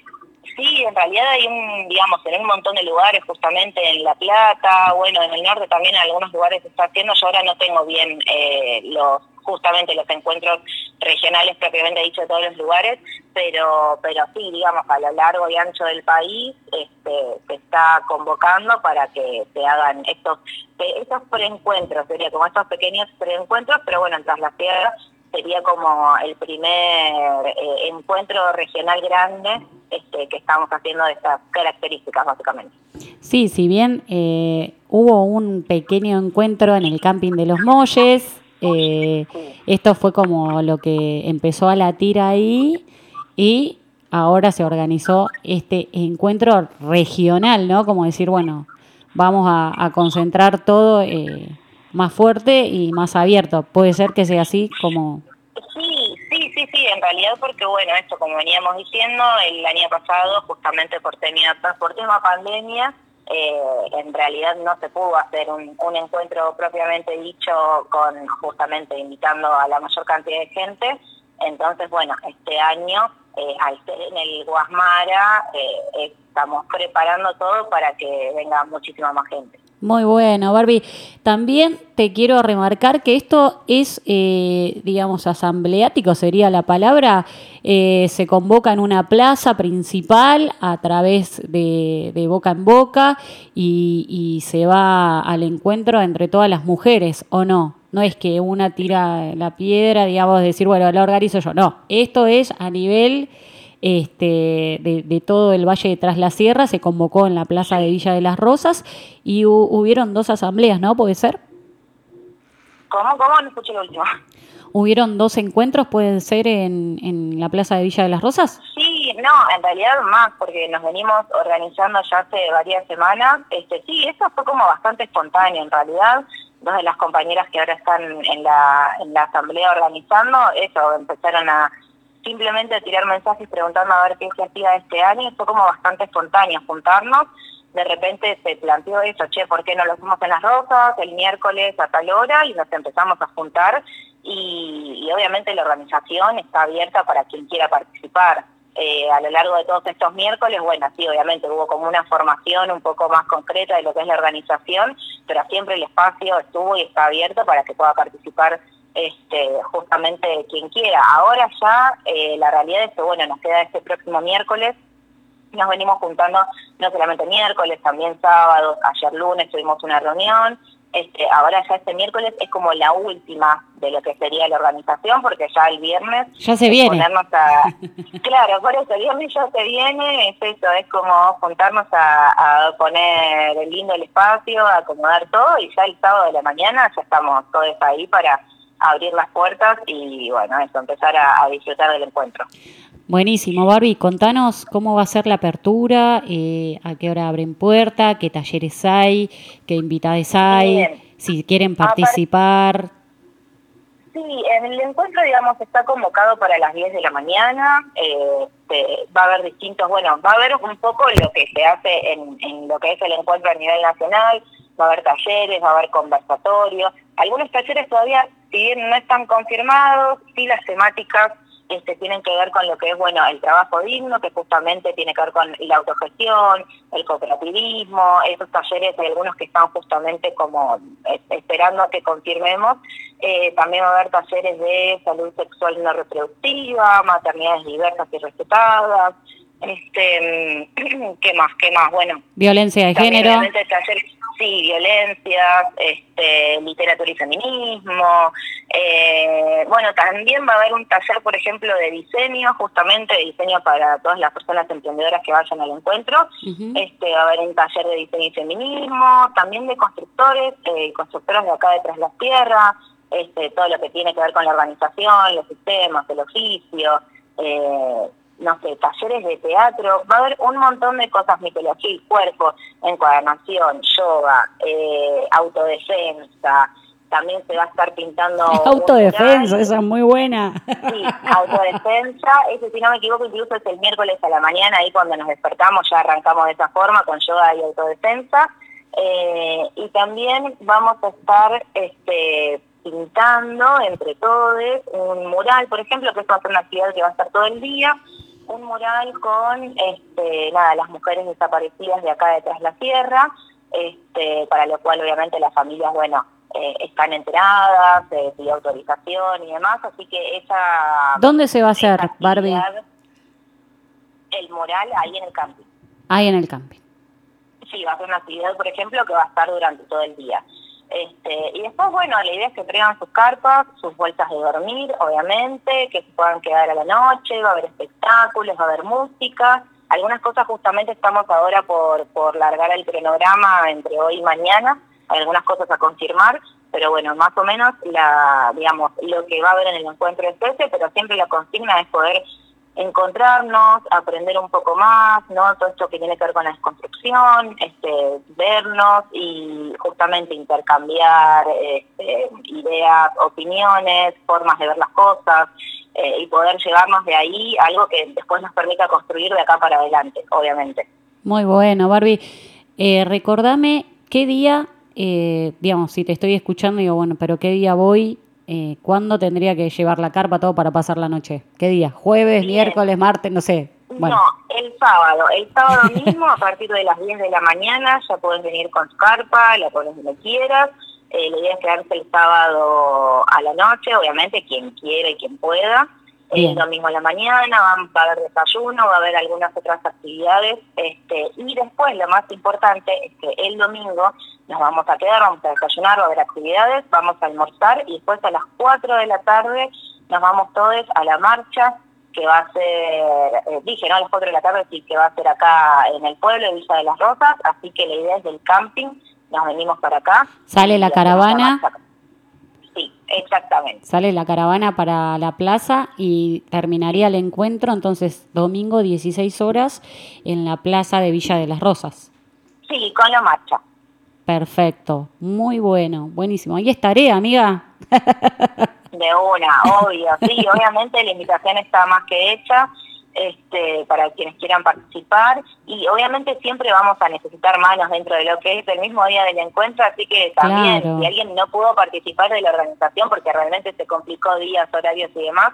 sí, en realidad hay un, digamos, en un montón de lugares, justamente en La Plata, bueno, en el norte también en algunos lugares se está haciendo, yo ahora no tengo bien eh, los justamente los encuentros regionales propiamente dicho de todos los lugares, pero pero sí, digamos, a lo largo y ancho del país este, se está convocando para que se hagan estos estos preencuentros, sería como estos pequeños preencuentros, pero bueno, en Tras la Sierra sería como el primer eh, encuentro regional grande este, que estamos haciendo de estas características básicamente. Sí, si bien eh, hubo un pequeño encuentro en el camping de los Molles, eh, esto fue como lo que empezó a latir ahí y ahora se organizó este encuentro regional, ¿no? Como decir, bueno, vamos a, concentrar todo eh, más fuerte y más abierto. Puede ser que sea así como... Sí, sí, sí, sí, en realidad porque bueno, esto como veníamos diciendo, el año pasado justamente por, tenía, por tema pandemia, eh, en realidad no se pudo hacer un, encuentro propiamente dicho con justamente invitando a la mayor cantidad de gente. Entonces, bueno, este año, eh, al ser en el Guasmara, eh, estamos preparando todo para que venga muchísima más gente. Muy bueno, Barbie. También te quiero remarcar que esto es, eh, digamos, asambleático sería la palabra. Eh, se convoca en una plaza principal a través de, de boca en boca y, se va al encuentro entre todas las mujeres, ¿o no? No es que una tira la piedra, digamos, decir, bueno, la organizo yo. No, esto es a nivel este, de, de todo el Valle de Tras la Sierra, se convocó en la Plaza de Villa de las Rosas y hu- hubieron dos asambleas, ¿no? ¿Puede ser? ¿Cómo? ¿Cómo? No escuché lo último. ¿Hubieron dos encuentros, pueden ser, en, en la Plaza de Villa de las Rosas? Sí, no, en realidad más, porque nos venimos organizando ya hace varias semanas. Este, sí, eso fue como bastante espontáneo en realidad. Dos de las compañeras que ahora están en la, en la asamblea organizando, eso, empezaron a simplemente tirar mensajes preguntando a ver qué se hacía este año. Fue como bastante espontáneo juntarnos. De repente se planteó eso, che, ¿por qué no lo hacemos en las rosas el miércoles a tal hora? Y nos empezamos a juntar y, y obviamente la organización está abierta para quien quiera participar. Eh, a lo largo de todos estos miércoles, bueno, sí, obviamente hubo como una formación un poco más concreta de lo que es la organización, pero siempre el espacio estuvo y está abierto para que pueda participar este, justamente quien quiera. Ahora ya eh, la realidad es que, bueno, nos queda este próximo miércoles nos venimos juntando no solamente miércoles, también sábados, ayer lunes tuvimos una reunión, Este, ahora ya este miércoles es como la última de lo que sería la organización, porque ya el viernes Ya se viene. ponernos a, claro, por eso el viernes ya se viene, es eso, es como juntarnos a, a poner lindo el espacio, a acomodar todo y ya el sábado de la mañana ya estamos todos ahí para abrir las puertas y bueno, eso, empezar a, a disfrutar del encuentro. Buenísimo, Barbie. Contanos cómo va a ser la apertura, eh, a qué hora abren puerta, qué talleres hay, qué invitados hay, Bien. si quieren participar. Sí, en el encuentro, digamos, está convocado para las 10 de la mañana. eh, va a haber distintos, bueno, va a haber un poco lo que se hace en, en lo que es el encuentro a nivel nacional. Va a haber talleres, va a haber conversatorios. Algunos talleres todavía, si bien no están confirmados, sí las temáticas este, tienen que ver con lo que es, bueno, el trabajo digno, que justamente tiene que ver con la autogestión, el cooperativismo, esos talleres hay algunos que están justamente como eh, esperando a que confirmemos. Eh, también va a haber talleres de salud sexual no reproductiva, maternidades diversas y respetadas. Este, ¿qué más? ¿Qué más? Bueno, Violencia de género. Sí, violencias, este, literatura y feminismo. Eh, bueno, también va a haber un taller, por ejemplo, de diseño, justamente de diseño para todas las personas emprendedoras que vayan al encuentro. Este, va a haber un taller de diseño y feminismo, también de constructores, eh, constructores de acá de Tras las Tierras, este, todo lo que tiene que ver con la organización, los sistemas, el oficio, eh, no sé, talleres de teatro, va a haber un montón de cosas, mitología y cuerpo, encuadernación, yoga, eh, autodefensa, también se va a estar pintando... Autodefensa, esa es muy buena. Sí, autodefensa, ese si no me equivoco incluso es el miércoles a la mañana, ahí cuando nos despertamos ya arrancamos de esa forma con yoga y autodefensa. Eh, y también vamos a estar este, pintando entre todos un mural, por ejemplo, que es una actividad que va a estar todo el día, un mural con este, nada, las mujeres desaparecidas de acá detrás de la sierra, este, para lo cual obviamente las familias, bueno, eh, están enteradas, se pidió autorización y demás, así que esa... ¿Dónde se va a hacer, Barbie? El mural ahí en el camping. Ahí en el camping. Sí, va a ser una actividad, por ejemplo, que va a estar durante todo el día. Este, y después, bueno, la idea es que traigan sus carpas, sus bolsas de dormir, obviamente, que se puedan quedar a la noche, va a haber espectáculos, va a haber música. Algunas cosas justamente estamos ahora por, por largar el cronograma entre hoy y mañana, algunas cosas a confirmar, pero bueno, más o menos la, digamos, lo que va a haber en el encuentro es ese, pero siempre la consigna es poder encontrarnos, aprender un poco más, ¿no? Todo esto que tiene que ver con la desconstrucción, este, vernos y justamente intercambiar este, ideas, opiniones, formas de ver las cosas eh, y poder llevarnos de ahí algo que después nos permita construir de acá para adelante, obviamente. Muy bueno, Barbie. Eh, recordame qué día, eh, digamos, si te estoy escuchando, digo, bueno, pero qué día voy, eh, cuándo tendría que llevar la carpa todo para pasar la noche. ¿Qué día? ¿Jueves, Bien. miércoles, martes? No sé. Bueno, No, el sábado. El sábado mismo, a partir de las 10 de la mañana, ya puedes venir con tu carpa, la pones donde quieras. Eh, la idea es quedarse el sábado a la noche, obviamente, quien quiera y quien pueda. El domingo a la mañana va va a haber desayuno, va a haber algunas otras actividades. este Y después, lo más importante es que el domingo nos vamos a quedar, vamos a desayunar, va a haber actividades, vamos a almorzar y después a las 4 de la tarde nos vamos todos a la marcha que va a ser, eh, dije, ¿no? A las 4 de la tarde, sí, que va a ser acá en el pueblo de Villa de las Rosas, así que la idea es del camping, nos venimos para acá. ¿Sale la caravana? Exactamente. sale la caravana para la plaza y terminaría el encuentro, entonces, domingo 16 horas en la plaza de Villa de las Rosas. Sí, con la marcha. Perfecto, muy bueno, buenísimo. Ahí estaré, amiga. De una, obvio, sí, obviamente la invitación está más que hecha este, para quienes quieran participar y obviamente siempre vamos a necesitar manos dentro de lo que es el mismo día del encuentro, así que también Claro. si alguien no pudo participar de la organización porque realmente se complicó días, horarios y demás,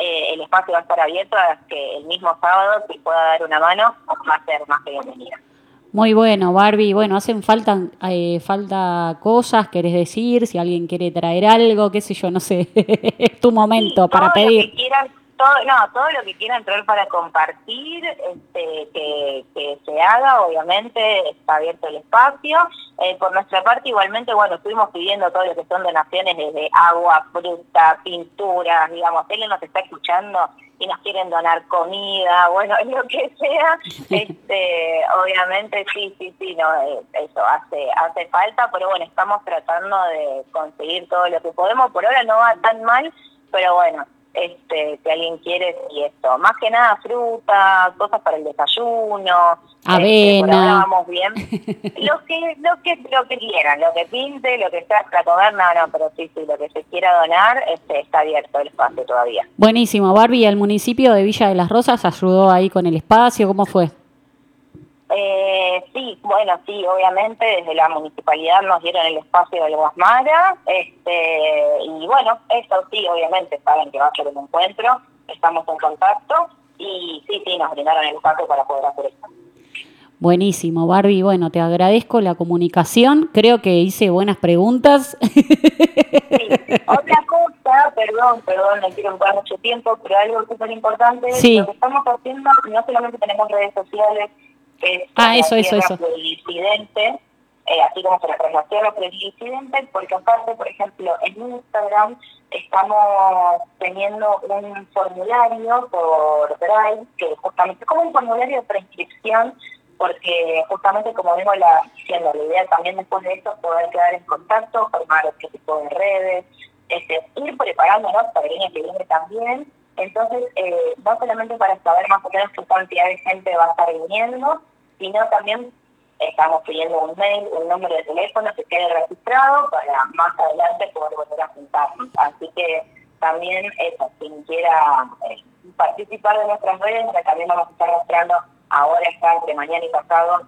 eh, el espacio va a estar abierto a que el mismo sábado si pueda dar una mano va a ser más que bienvenida. Muy bueno, Barbie. Bueno, hacen falta, eh, falta cosas, querés decir, si alguien quiere traer algo, qué sé yo, no sé, es tu momento Sí, para todo Lo pedir. que quieran, todo, no, todo lo que quiera entrar para compartir, este, que, que se haga, obviamente está abierto el espacio. Eh, por nuestra parte, igualmente, bueno, estuvimos pidiendo todo lo que son donaciones desde agua, fruta, pinturas, digamos, él nos está escuchando y nos quieren donar comida, bueno, lo que sea, este, obviamente sí, sí, sí, no, eh, eso hace, hace falta, pero bueno, estamos tratando de conseguir todo lo que podemos, por ahora no va tan mal, pero bueno, este, si alguien quiere, y esto, más que nada fruta, cosas para el desayuno, este, por ahora Avena. vamos bien, lo que, lo que, lo que quieran, lo que pinte, lo que sea para comer, no, no, pero sí, sí, lo que se quiera donar, este, está abierto el espacio todavía. Buenísimo, Barbie, ¿el municipio de Villa de las Rosas ayudó ahí con el espacio? ¿Cómo fue? Eh, sí, bueno, sí, obviamente desde la municipalidad nos dieron el espacio del Guasmara, este, y bueno, eso sí, obviamente saben que va a ser un encuentro, estamos en contacto, y sí, sí, nos brindaron el espacio para poder hacer esto. Buenísimo, Barbie. Bueno, te agradezco la comunicación. Creo que hice buenas preguntas. Sí, otra cosa, perdón, perdón, no quiero ocupar mucho tiempo, pero algo súper importante, Sí. lo que estamos haciendo, no solamente tenemos redes sociales, es Ah, eso, eso, eso. eh, así como se refiere a tierra porque aparte, por ejemplo, en Instagram estamos teniendo un formulario por Drive, que justamente es como un formulario de prescripción, porque justamente como vengo la, diciendo, la idea también después de esto es poder quedar en contacto, formar otro tipo de redes, este, ir preparándonos para el año que viene también. Entonces, eh, no solamente para saber más o menos qué cantidad de gente va a estar viniendo, sino también estamos pidiendo un mail, un número de teléfono que quede registrado para más adelante poder volver a juntarnos. Así que también eso, quien quiera eh, participar de nuestras redes, también vamos a estar mostrando ahora está entre mañana y pasado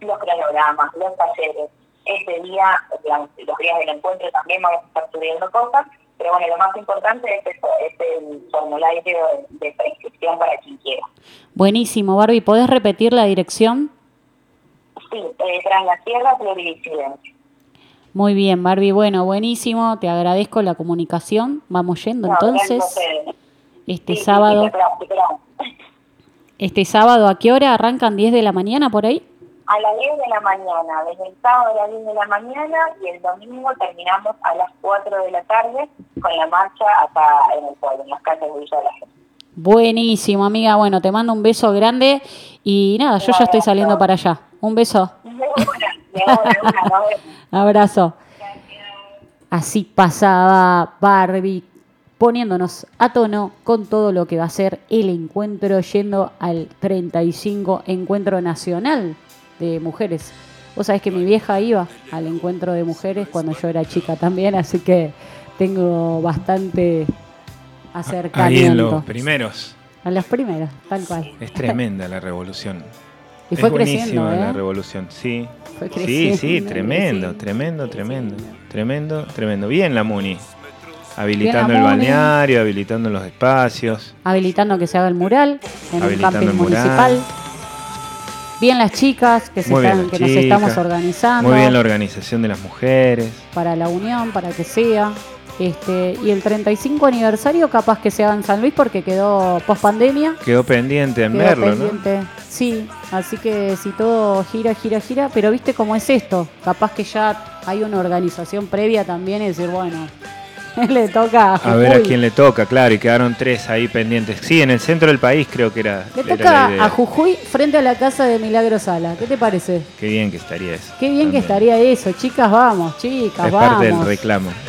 los cronogramas, los talleres. Este día, los días del encuentro también vamos a estar subiendo cosas, pero bueno, lo más importante es, eso, es el formulario de, de prescripción para quien quiera. Buenísimo, Barbie. ¿Podés repetir la dirección? Sí, eh, tras la tierra pluridisidente. Muy bien, Barbie. Bueno, buenísimo. Te agradezco la comunicación. Vamos yendo No, entonces. Este Sí, sí, sábado. sí, esperamos, esperamos. Este sábado, ¿a qué hora arrancan? ¿10 de la mañana por ahí? A las 10 de la mañana, desde el sábado a las 10 de la mañana y el domingo terminamos a las 4 de la tarde con la marcha acá en el pueblo, en las calles de Villa de la Gente. Buenísimo, amiga. Bueno, te mando un beso grande y nada, yo ya estoy saliendo para allá. Un beso. De una, de una, de una, nos vemos. Abrazo. Así pasaba Barbie poniéndonos a tono con todo lo que va a ser el encuentro yendo al 35 Encuentro Nacional de Mujeres. Vos sabés que mi vieja iba al encuentro de mujeres cuando yo era chica también, así que tengo bastante Ahí acercamiento. en los primeros. A los primeros, tal cual. Es tremenda la revolución. Y fue es buenísima creciendo, ¿eh? la revolución, sí. Fue Sí, sí, tremendo, tremendo, tremendo, tremendo, tremendo. Bien la Muni. Habilitando Bien el la balneario, habilitando los espacios. habilitando que se haga el mural en un camping el mural. municipal. Bien las chicas que, se Muy están, que nos estamos organizando Muy bien la organización de las mujeres. para la unión, para que sea. Este, y el 35 aniversario capaz que sea en San Luis porque quedó post pandemia. Quedó pendiente en Quedó verlo, pendiente. Sí, así que si todo gira, gira, gira, pero viste cómo es esto. Capaz que ya hay una organización previa también y decir, bueno, le toca ¿no? A ver a quién le toca, claro, y quedaron tres ahí pendientes. Sí, en el centro del país creo que era, Le era toca la idea. a Jujuy frente a la casa de Milagro Sala. ¿Qué te parece? Qué bien que estaría eso. Qué bien que estaría eso. Chicas, vamos, chicas, Es vamos. parte del reclamo.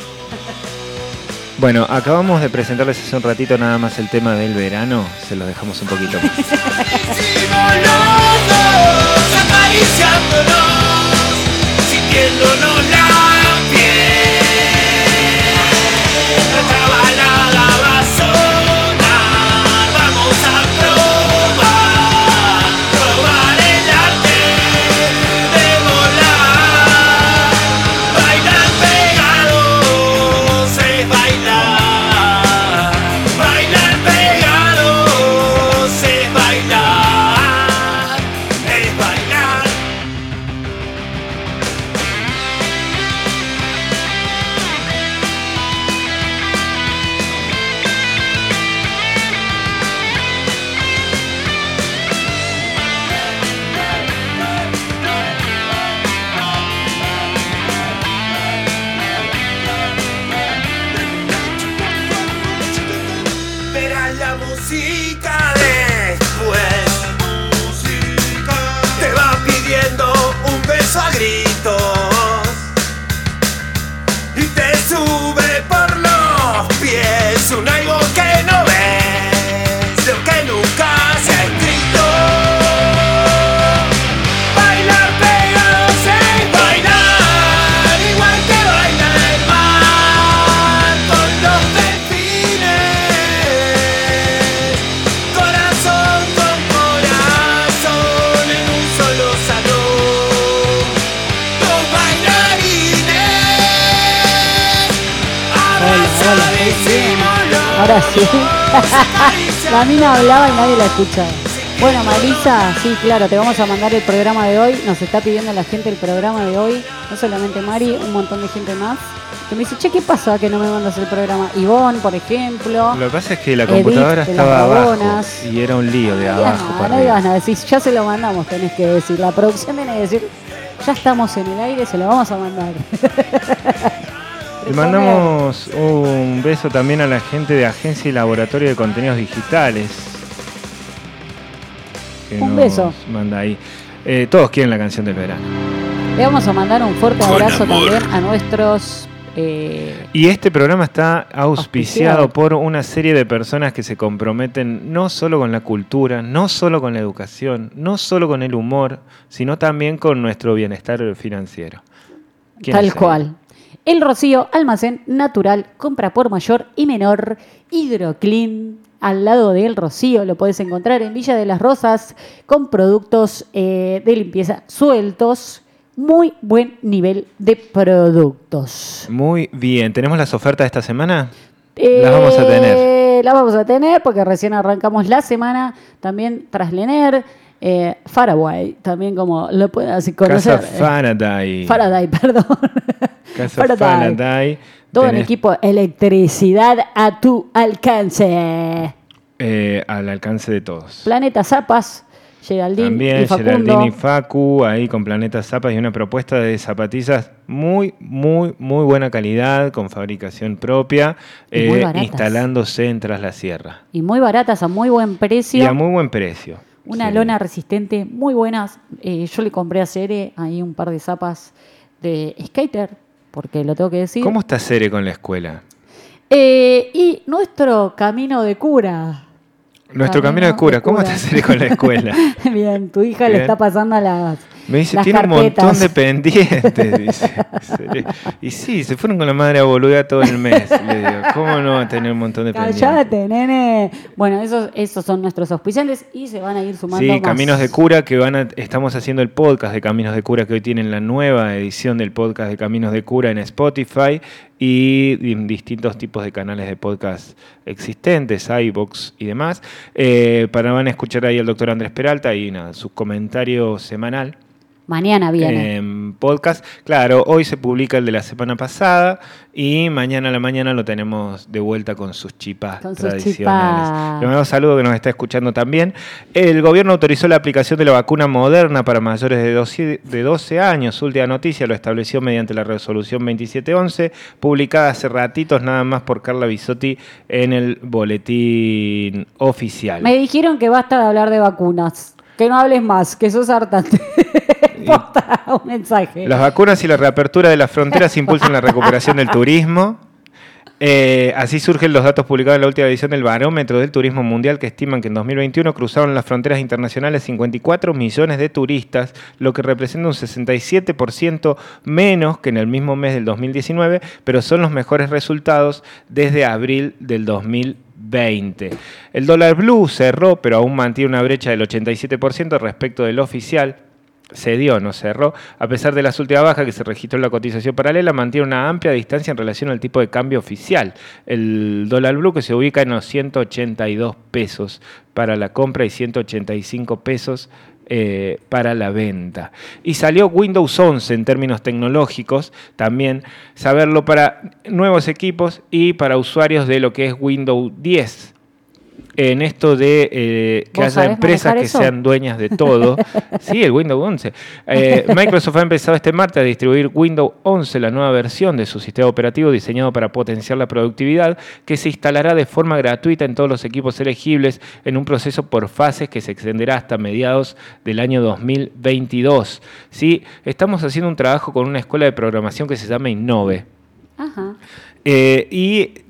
Bueno, acabamos de presentarles hace un ratito nada más el tema del verano. Se los dejamos un poquito más. Sintiéndonos ahora sí. la mina hablaba y nadie la escuchaba. Bueno, Marisa, sí, claro, te vamos a mandar el programa de hoy. Nos está pidiendo la gente el programa de hoy. No solamente Mari, un montón de gente más. Que me dice, che, ¿qué pasa que no me mandas el programa? Ivonne, por ejemplo. Lo que pasa es que la computadora estaba abajo y era un lío de No abajo para no digas nada, ya se lo mandamos, tenés que decir. La producción tiene que decir, ya estamos en el aire, se lo vamos a mandar. Le mandamos un beso también a la gente de Agencia y Laboratorio de Contenidos Digitales. que Un nos beso. Manda ahí. Eh, todos quieren la canción del verano. Le vamos a mandar un fuerte Con abrazo amor. también a nuestros... eh, Y este programa está auspiciado Auspiciado. por una serie de personas que se comprometen no solo con la cultura, no solo con la educación, no solo con el humor, sino también con nuestro bienestar financiero. ¿Quién Tal cual. El Rocío, almacén natural, compra por mayor y menor, Hidroclean, al lado del Rocío, lo puedes encontrar en Villa de las Rosas, con productos eh, de limpieza sueltos, muy buen nivel de productos. Muy bien, ¿tenemos las ofertas de esta semana? Las vamos a tener. Eh, Las vamos a tener porque recién arrancamos la semana. También Traslener, eh, Faraway, también como lo pueden así conocer. Casa Faraday. Faraday, perdón. Casa Faraday. Faraday. Todo en Tenés, equipo electricidad a tu alcance. eh, al alcance de todos. Planeta Zapas, Geraldine También y Facundo. Geraldine y Facu, ahí con Planeta Zapas y una propuesta de zapatillas muy, muy, muy buena calidad, con fabricación propia, eh, instalándose en Tras la Sierra. Y muy baratas, a muy buen precio. Y a muy buen precio. Una Sí. lona resistente, muy buenas. Eh, yo le compré a Cere ahí un par de zapas de skater, porque lo tengo que decir. ¿Cómo está Cere con la escuela? Eh, y nuestro camino de cura. Nuestro camino, de cura, ¿cómo está Cere con la escuela? Bien, tu hija le está pasando a las. Me dice, tiene un montón de pendientes, dice. Y sí, se fueron con la madre a boluda todo el mes. Le digo, ¿cómo no va a tener un montón de pendientes? Cállate, nene. Bueno, esos, esos son nuestros auspiciantes y se van a ir sumando Sí, más. Caminos de Cura, que van a, estamos haciendo el podcast de Caminos de Cura, que hoy tienen la nueva edición del podcast de Caminos de Cura en Spotify y distintos tipos de canales de podcast existentes, iVoox y demás. Eh, para van a escuchar ahí al doctor Andrés Peralta y nada, su comentario semanal Mañana viene. en podcast. Claro, hoy se publica el de la semana pasada y mañana a la mañana lo tenemos de vuelta con sus chipas Con sus tradicionales. chipas. Le mando saludo que nos está escuchando también. El gobierno autorizó la aplicación de la vacuna moderna para mayores de 12, de 12 años. Última noticia lo estableció mediante la resolución 2711, publicada hace ratitos nada más por Carla Bisotti en el boletín oficial. Me dijeron que basta de hablar de vacunas. Que no hables más, que sos hartante. Un mensaje. Las vacunas y la reapertura de las fronteras impulsan la recuperación del turismo. Eh, así surgen los datos publicados en la última edición del Barómetro del Turismo Mundial que estiman que en 2021 cruzaron las fronteras internacionales 54 millones de turistas, lo que representa un 67% menos que en el mismo mes del 2019, pero son los mejores resultados desde abril del 2020. El dólar blue cerró, pero aún mantiene una brecha del 87% respecto del oficial. Se dio, no cerró, a pesar de las últimas bajas que se registró en la cotización paralela, mantiene una amplia distancia en relación al tipo de cambio oficial. El dólar blue que se ubica en los 182 pesos para la compra y 185 pesos eh, para la venta. Y salió Windows 11 en términos tecnológicos, también saberlo para nuevos equipos y para usuarios de lo que es Windows 10 en esto de eh, que ¿Vos haya empresas que eso? sean dueñas de todo. sí, el Windows 11. Eh, Microsoft ha empezado este martes a distribuir Windows 11, la nueva versión de su sistema operativo diseñado para potenciar la productividad, que se instalará de forma gratuita en todos los equipos elegibles en un proceso por fases que se extenderá hasta mediados del año 2022. ¿Sí? Estamos haciendo un trabajo con una escuela de programación que se llama Innove. Ajá. Eh, y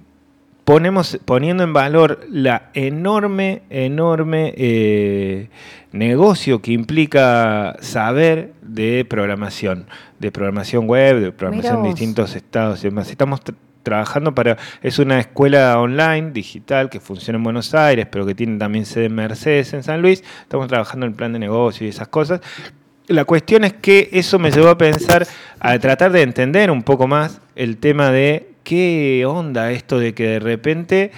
ponemos, poniendo en valor la enorme, enorme eh, negocio que implica saber de programación, de programación web, de programación en distintos estados y demás. Estamos tr- trabajando para, es una escuela online, digital, que funciona en Buenos Aires, pero que tiene también sede en Mercedes, en San Luis. Estamos trabajando en el plan de negocio y esas cosas. La cuestión es que eso me llevó a pensar, a tratar de entender un poco más el tema de qué onda esto de que de repente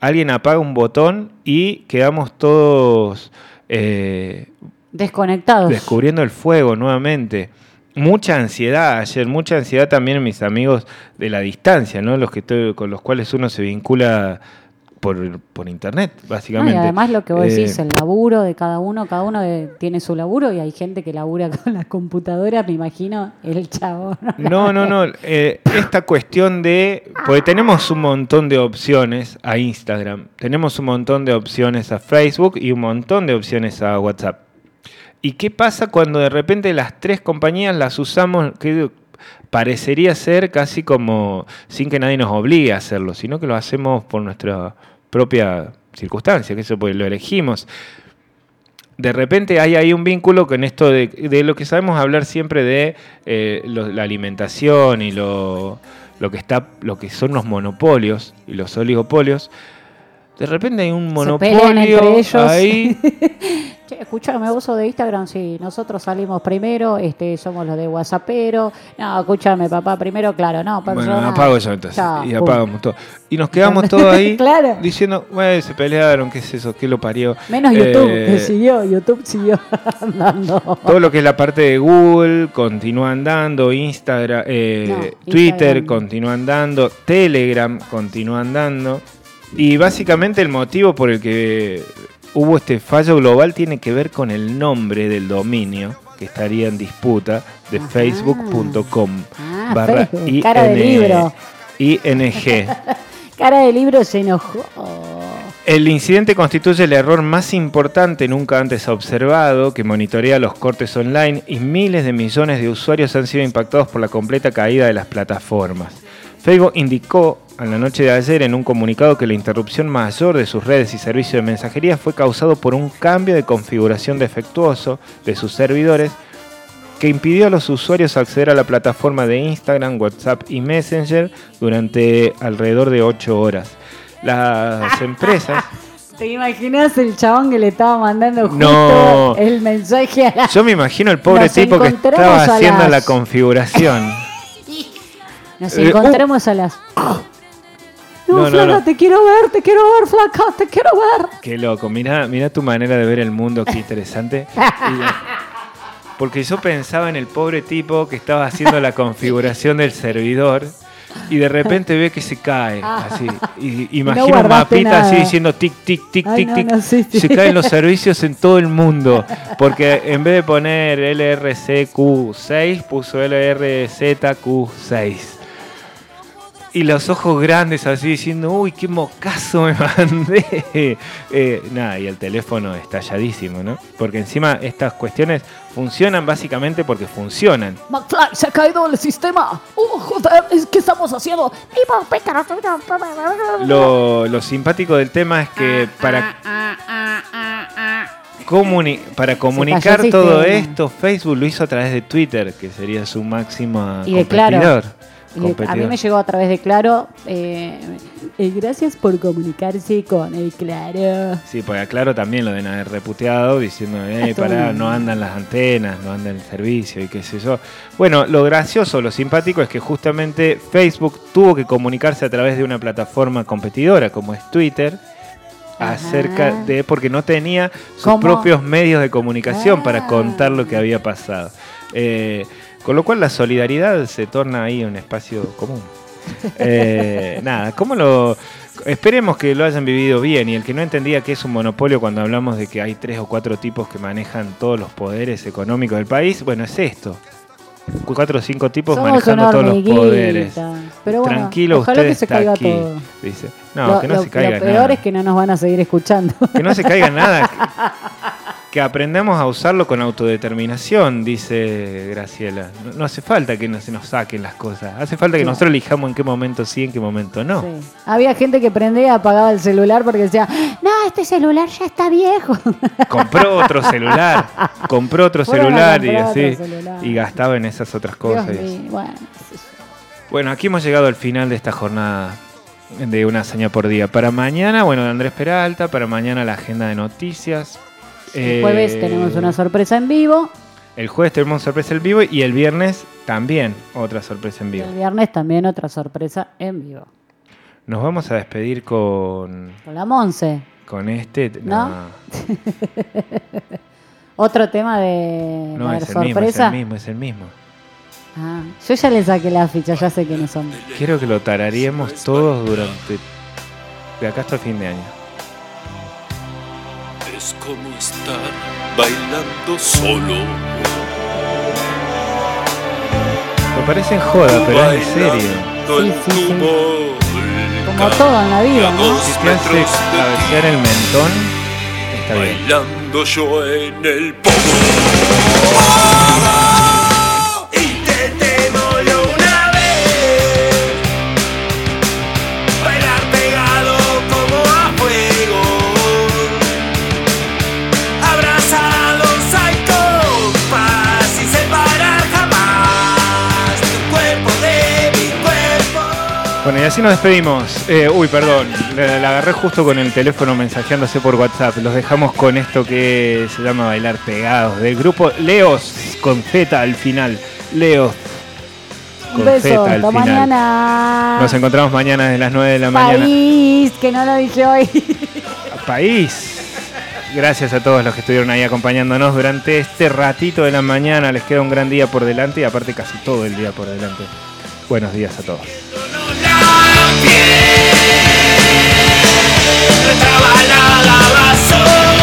alguien apaga un botón y quedamos todos eh, Desconectados. descubriendo el fuego nuevamente. Mucha ansiedad ayer, mucha ansiedad también en mis amigos de la distancia, ¿no? Los que estoy- con los cuales uno se vincula por, por internet, No, básicamente. y además lo que vos Eh, decís, el laburo de cada uno, cada uno de- tiene su laburo y hay gente que labura con la computadora, me imagino, el chavo. No, no, no. eh, esta cuestión de. Porque tenemos un montón de opciones a Instagram, tenemos un montón de opciones a Facebook y un montón de opciones a WhatsApp. ¿Y qué pasa cuando de repente las tres compañías las usamos? Que parecería ser casi como sin que nadie nos obligue a hacerlo, sino que lo hacemos por nuestra propia circunstancia, que eso pues lo elegimos de repente hay ahí un vínculo con esto de, de lo que sabemos hablar siempre de eh, lo- la alimentación y lo, lo que está lo que son los monopolios y los oligopolios. De repente hay un monopolio ahí. Che, escúchame, sos de Instagram, sí, nosotros salimos primero, este, somos los de WhatsAppero. No, escúchame, papá, primero, claro, no, Bueno, personal. apago yo entonces. Chao, y pum. apagamos todo. Y nos quedamos todos ahí Claro. diciendo, bueno, se pelearon, ¿qué es eso? ¿Qué lo parió? Menos YouTube, Eh, que siguió, YouTube siguió andando. Todo lo que es la parte de Google continúa andando, Instagram, eh, No, Twitter Instagram. continúa andando, Telegram continúa andando. Y básicamente el motivo por el que hubo este fallo global tiene que ver con el nombre del dominio que estaría en disputa de facebook.com Ah, barra Facebook, cara de libro. ING. Cara de libro se enojó. El incidente constituye el error más importante nunca antes observado que monitorea los cortes online y miles de millones de usuarios han sido impactados por la completa caída de las plataformas. Facebook indicó a la noche de ayer en un comunicado que la interrupción mayor de sus redes y servicios de mensajería fue causado por un cambio de configuración defectuoso de sus servidores que impidió a los usuarios acceder a la plataforma de Instagram, WhatsApp y Messenger durante alrededor de 8 horas. Las empresas ¿Te imaginas el chabón que le estaba mandando justo No. el mensaje a la... Yo me imagino el pobre Nos tipo que estaba haciendo las- la configuración. Nos Eh, encontramos a las... No, flaca, no. te quiero ver, te quiero ver, flaca, te quiero ver. Qué loco, mira, mira tu manera de ver el mundo, qué interesante. Porque yo pensaba en el pobre tipo que estaba haciendo la configuración del servidor y de repente ve que se cae, así. Y imagino un mapita así diciendo tic, tic, tic, Ay, tic, no, tic. no, sí, sí. Se caen los servicios en todo el mundo. Porque en vez de poner LRCQ6, puso LRZQ6. Y los ojos grandes así diciendo, uy, qué mocazo me mandé. Eh, nada, y el teléfono estalladísimo, ¿no? Porque encima estas cuestiones funcionan básicamente porque funcionan. McFly, se ha caído el sistema. Oh, joder, es que estamos haciendo. Lo, lo simpático del tema es que para, comuni- para comunicar todo esto, Facebook lo hizo a través de Twitter, que sería su máximo Y Claro. Y a mí me llegó a través de Claro. eh, eh, gracias por comunicarse con el Claro. Sí, porque a Claro también lo deben haber reputeado diciendo, eh, pará, no andan las antenas, no anda el servicio y qué sé yo. Bueno, lo gracioso, lo simpático es que justamente Facebook tuvo que comunicarse a través de una plataforma competidora como es Twitter Ajá. acerca de porque no tenía sus ¿Cómo? propios medios de comunicación para Ah. contar lo que había pasado. Eh, con lo cual la solidaridad se torna ahí un espacio común. Eh, nada, ¿cómo lo...? Esperemos que lo hayan vivido bien y el que no entendía que es un monopolio cuando hablamos de que hay tres o cuatro tipos que manejan todos los poderes económicos del país, bueno, es esto. Cuatro o cinco tipos Somos manejando todos los poderes. Pero bueno, Tranquilo, ojalá usted que se está caiga aquí. todo. Dice. No, lo, que no lo- se caiga lo peor nada. es que no nos van a seguir escuchando. Que no se caiga nada. Que, aprendamos a usarlo con autodeterminación, dice Graciela. No, no hace falta que no se nos saquen las cosas. Hace falta que Claro. nosotros elijamos en qué momento sí, en qué momento no. Sí. Había gente que prendía apagaba el celular porque decía, no, este celular ya está viejo. Compró otro celular. Compró otro Fueron celular y así. celular. Y gastaba en esas otras cosas. bueno, aquí hemos llegado al final de esta jornada de una hazaña por día. Para mañana, bueno, Andrés Peralta, para mañana la agenda de noticias. El Eh, jueves tenemos una sorpresa en vivo. El jueves tenemos sorpresa en vivo y el viernes también otra sorpresa en vivo. El viernes también otra sorpresa en vivo. Nos vamos a despedir con, Con la Monse. con este. ¿No? Otro tema de no, es el mismo, es sorpresa. el mismo, es el mismo. Ah, yo ya le saqué la ficha, ya sé quiénes son. Quiero que lo tararíamos todos durante. de acá hasta el fin de año. Es como estar bailando solo. Me parece en joda, pero es en serio. Sí, sí, sí. Como todo en la vida, ¿no? Si te hace cabecear el mentón, está bien. Bailando yo en el pomo. Así nos despedimos. Eh, uy, perdón, la, la agarré justo con el teléfono mensajeándose por WhatsApp. Los dejamos con esto que se llama Bailar Pegados, del grupo Leos, con Z al final. Leos, con beso, Z al final. mañana. Nos encontramos mañana desde las 9 de la mañana. País, que no lo dije hoy. País. Gracias a todos los que estuvieron ahí acompañándonos durante este ratito de la mañana. Les queda un gran día por delante y aparte casi todo el día por delante. Buenos días a todos. Nuestra balada va a